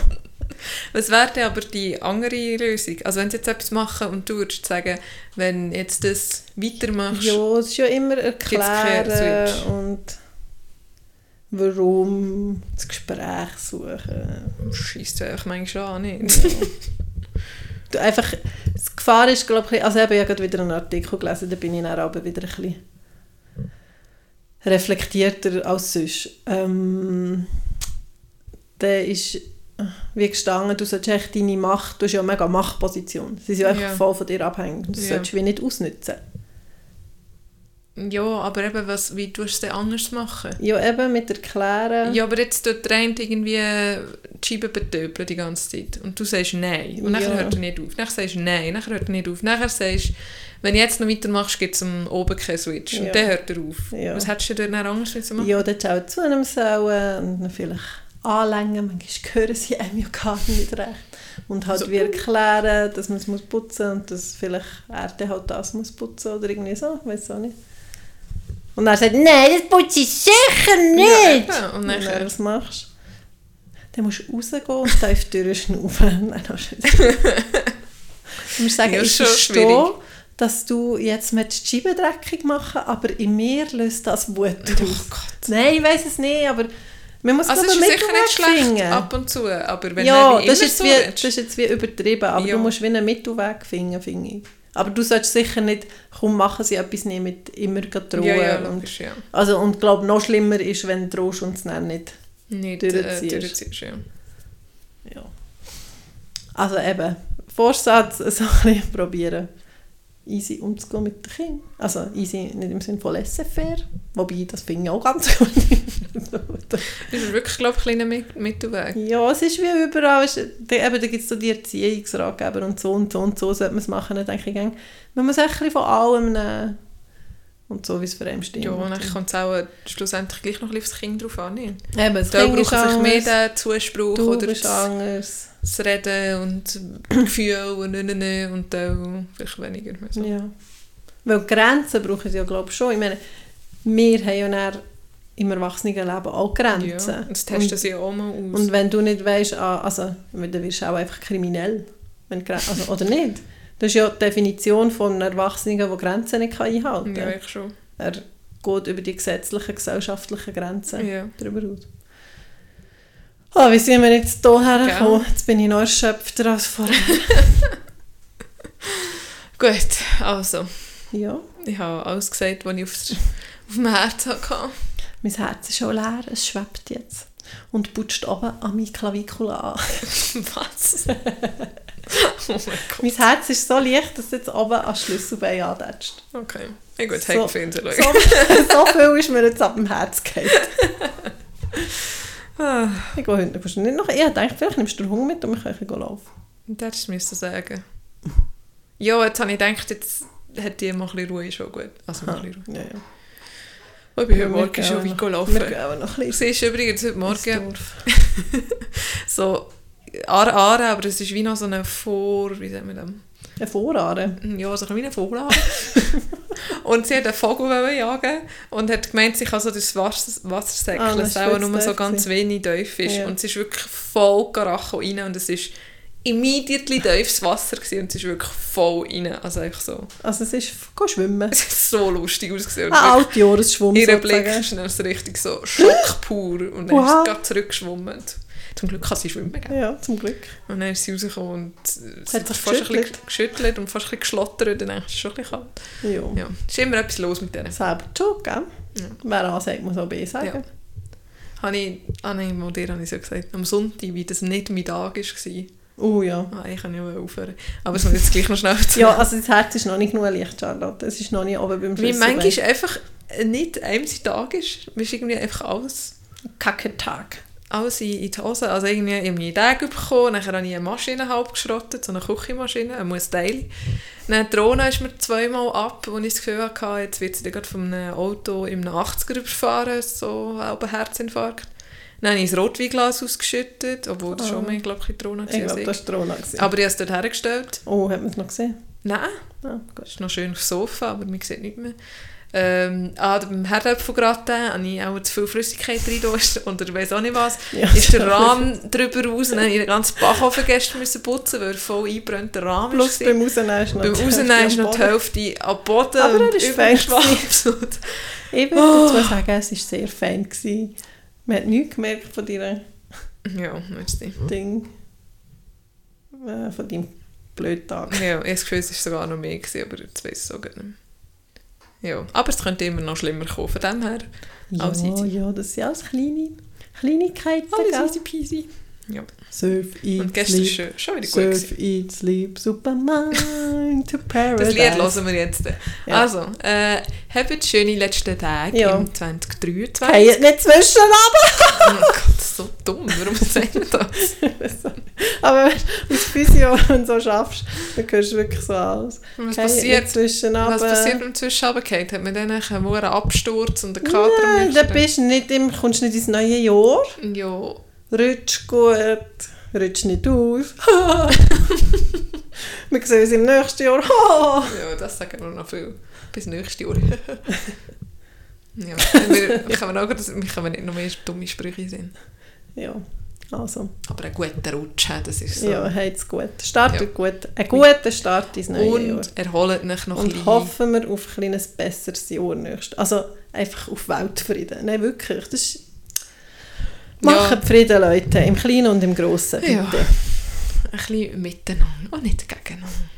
Was wäre denn aber die andere Lösung? Also wenn sie jetzt etwas machen und du würdest sagen, wenn jetzt das weitermachst, Ja, es ist ja immer erklären und warum das Gespräch suchen. schießt du einfach manchmal an, nicht? Du, einfach, die Gefahr ist, glaube ich, also ich habe ja gerade wieder einen Artikel gelesen, da bin ich dann aber wieder ein bisschen reflektierter als sonst. Ähm, der ist wie gestanden, du solltest echt deine Macht, du hast ja eine mega Machtposition. Sie sind ja Ja. voll von dir abhängig. Das Ja. solltest du wie nicht ausnutzen. Ja, aber eben, was, wie tust du es denn anders machen? Ja, eben mit erklären. Ja, aber jetzt tut der eine irgendwie die Scheibe die ganze Zeit. Und du sagst Nein. Und dann Ja. hört er nicht auf. Dann sagst du Nein. Dann hört er nicht auf. Dann sagst wenn du jetzt noch weitermachst, gibt es am oben keinen Switch. Ja. Und dann hört er auf. Ja. Was hättest du denn dann anders müssen machen? Ja, dann auch zu einem sollen und vielleicht anlängen. Manchmal hören sie einem ja gar nicht recht. Und halt So. wie erklären, dass man es muss putzen und dass vielleicht er dann halt das muss putzen oder irgendwie so, ich weiß auch nicht. Und er sagt, nein, das putze ich sicher Ja, nicht. eben. Und und dann, dann was machst dann musst du rausgehen und tief durchschnaufen. Dann hast du Du musst sagen, Ja, ich verstehe, schwierig. dass du jetzt mit die Scheibe dreckig machen aber in mir löst das Wut oh aus. Gott. Nein, ich weiß es nicht, aber man muss Also es ist ich, sicher nicht schlecht finden. ab und zu, aber wenn ja, das ist, so wie, das ist jetzt wie übertrieben, aber Ja. du musst wie einen Mittelweg finden, finde ich. Aber du solltest sicher nicht, komm, machen sie etwas nicht mit immer drohen. ja, ja, und, logisch, ja. also, und ich glaube, noch schlimmer ist, wenn du drohst und es dann nicht. Nicht Durchziehst. äh, durchziehst. Ja. Ja. Also eben, Vorsatz, so ein bisschen probieren, easy umzugehen mit den Kindern. Also easy nicht im Sinne von laissez-faire, wobei, das finde ich auch ganz gut. Das ist wirklich, glaube ich, ein kleiner Mit- Mittelweg. Ja, es ist wie überall. Es ist- Da, eben, da gibt es so die Erziehungsratgeber und so und so und so sollte man es machen. Dann denke ich, man muss ein bisschen von allem nehmen. Und so, wie es für einen stimmt. Ja, und dann kommt es auch schlussendlich gleich noch ein bisschen aufs Kind drauf an. Nicht? Eben, das Da Kind ist brauchen sich mehr den Zuspruch du oder bist das, anders. das Reden und Gefühl und ne, ne, und dann vielleicht weniger. Also. Ja. Weil Grenzen brauchen sie ja, glaube ich, schon. Ich meine, wir haben ja dann im Erwachsenenleben auch Grenzen. Ja, das testen sie auch mal aus. Und wenn du nicht weißt, ah, also dann wirst du auch einfach kriminell. Wenn, also, oder nicht? Das ist ja die Definition von einem Erwachsenen, der Grenzen nicht kann einhalten ja, kann. ich schon. Er geht über die gesetzlichen, gesellschaftlichen Grenzen Ja. darüber aus. Ah, wie sind wir jetzt hierher gekommen? Jetzt bin ich noch erschöpfter als vorher. Gut, also, ja, ich habe alles gesagt, was ich auf, auf dem Herzen hatte. Mein Herz ist schon leer, es schwebt jetzt. Und putscht oben an mein Klavikula an. Was? oh mein Gott. mein Herz ist so leicht, dass es jetzt oben an Schlüsselbein antätscht. Okay. Ja gut, So- hey, Fernsehen So, so viel ist mir jetzt ab dem Herz gefallen. Ah, Ich gehe heute nicht noch. Ich dachte, vielleicht nimmst du den Hunger mit und wir können laufen. das müsste ich sagen. Ja, jetzt habe ich gedacht, jetzt hat die mal ein bisschen Ruhe, schon gut. Also mal ein bisschen Ruhe. Ja, ja. Ich bin heute Morgen schon weit noch- Wir gelaufen. gehen aber noch ein Sie bisschen ist übrigens heute Morgen so Aare, Aare, aber es ist wie noch so eine Vor... Wie sagen wir das? Ein Vorrahmen. Ja, so ein kleiner Vogel. und sie hat einen Vogel jagen und hat gemeint, sie kann so durchs Wasser, Wasser säckeln, Ah, das auch nur so ganz wenig tief ist. Ja. Und sie ist wirklich voll Karacho rein und es ist immediately tiefes Wasser gewesen und sie ist wirklich voll rein. Also einfach so. Also es ist geh schwimmen. Es ist so lustig ausgesehen. Ein Altjahresschwumm Ihr Blick ist dann so richtig so Schock pur und dann Wow. ist sie gerade zurückgeschwommen. Zum Glück kann sie schwimmen. Gell? Ja, zum Glück. Und dann ist sie rausgekommen und sie Hat sich fast ein bisschen geschüttelt. geschüttelt und fast ein bisschen geschlottert und dann ist es schon ein bisschen kalt. Ja. Ja, ist immer etwas los mit denen. Selber schon, gell? Ja. Wer A sagt, muss auch B sagen. Habe ich, ah nein, dir habe ich so gesagt, am Sonntag, wie das nicht mein Tag war. Oh ja. Ah, ich kann ja auch aufhören. Aber es muss jetzt gleich noch schnell zu. Ja, also das Herz ist noch nicht genug leicht, Charlotte. Es ist noch nicht oben beim Wie Schlüsselbein. manchmal einfach nicht einem sein Tag ist, ist irgendwie einfach alles Kacketag. alles in, in die Hose. Also irgendwie ich habe meine Tage bekommen, dann habe ich eine Maschine halb geschrottet, so eine Küchenmaschine, ein Teil. Dann die Drohne ist mir zweimal ab, wo ich das Gefühl hatte, jetzt wird sie gerade von einem Auto im 80er überfahren, so ein Herzinfarkt. Dann habe ich das Rotweinglas ausgeschüttet, obwohl das Ah. schon mehr, glaube ich, die Drohne Ich war. glaube, das war Trona. Aber ich habe es dort hergestellt. Oh, hat man es noch gesehen? Nein, Ah, gut. das ist noch schön aufs Sofa, aber man sieht nicht mehr. Ähm, ah, beim Herdöpfelgratin habe ich auch zu viel Flüssigkeit rein und ich weiß auch nicht was. Ja, ist der. Rahmen drüber raus und dann musste ich den ganzen Backofen gestern müssen putzen, weil er voll eingebrannt der Rahmen Plus war. beim Rausnehmen ist noch Beim Rausnehmen ist noch die. Hälfte am Boden Aber das ist fein Ich würde Oh. dazu sagen, es war sehr fein. Gewesen. Man hat nichts gemerkt von deinem Ja, merci. Ding. Äh, von deinem blöden Tag. Ja, ich habe das Gefühl, es war sogar noch mehr, gewesen, aber jetzt weiß ich es so gar nicht. Ja, aber es könnte immer noch schlimmer kommen, von dem her. Ja, ja, das sind alles kleine Kleinigkeiten. Alles easy peasy. Ja. Surf, eat, Und gestern sleep. schon, schon wieder gut. Gewesen. Surf, eat, sleep, Supermind to paradise. Das Lied hören wir jetzt. Ja. Also, äh, habt schöne letzten Tage Ja. im 2023. Hey, nicht zwischen Oh Gott, das ist so dumm. Warum sagen wir das? Aber wenn du Physio und so schaffst, dann hörst du wirklich so aus. Was Hey, passiert, zwischen was aber- passiert beim Zwischenabgehen? Hat man dann einen Absturz und einen Kater Nein, dann bist du nicht im, kommst nicht ins neue Jahr. Ja, Rutsch gut, rutsch nicht aus. wir sehen uns im nächsten Jahr. ja, das sagen wir noch viel. Bis nächstes Jahr. ja, wir, können auch, dass- wir können nicht noch mehr dumme Sprüche sehen. ja, also, Aber einen guten Rutsch haben, das ist so. ja, habt's gut. Startet Ja. gut. Ein guter Start ins neue Jahr. und erholt euch noch ein Und bisschen. hoffen wir auf ein kleines besseres Jahr nächstes. Also einfach auf Weltfrieden. Nein, wirklich. Das ist Machen Frieden, Leute, im Kleinen und im Grossen, bitte. Ja. Ein bisschen miteinander und nicht gegeneinander.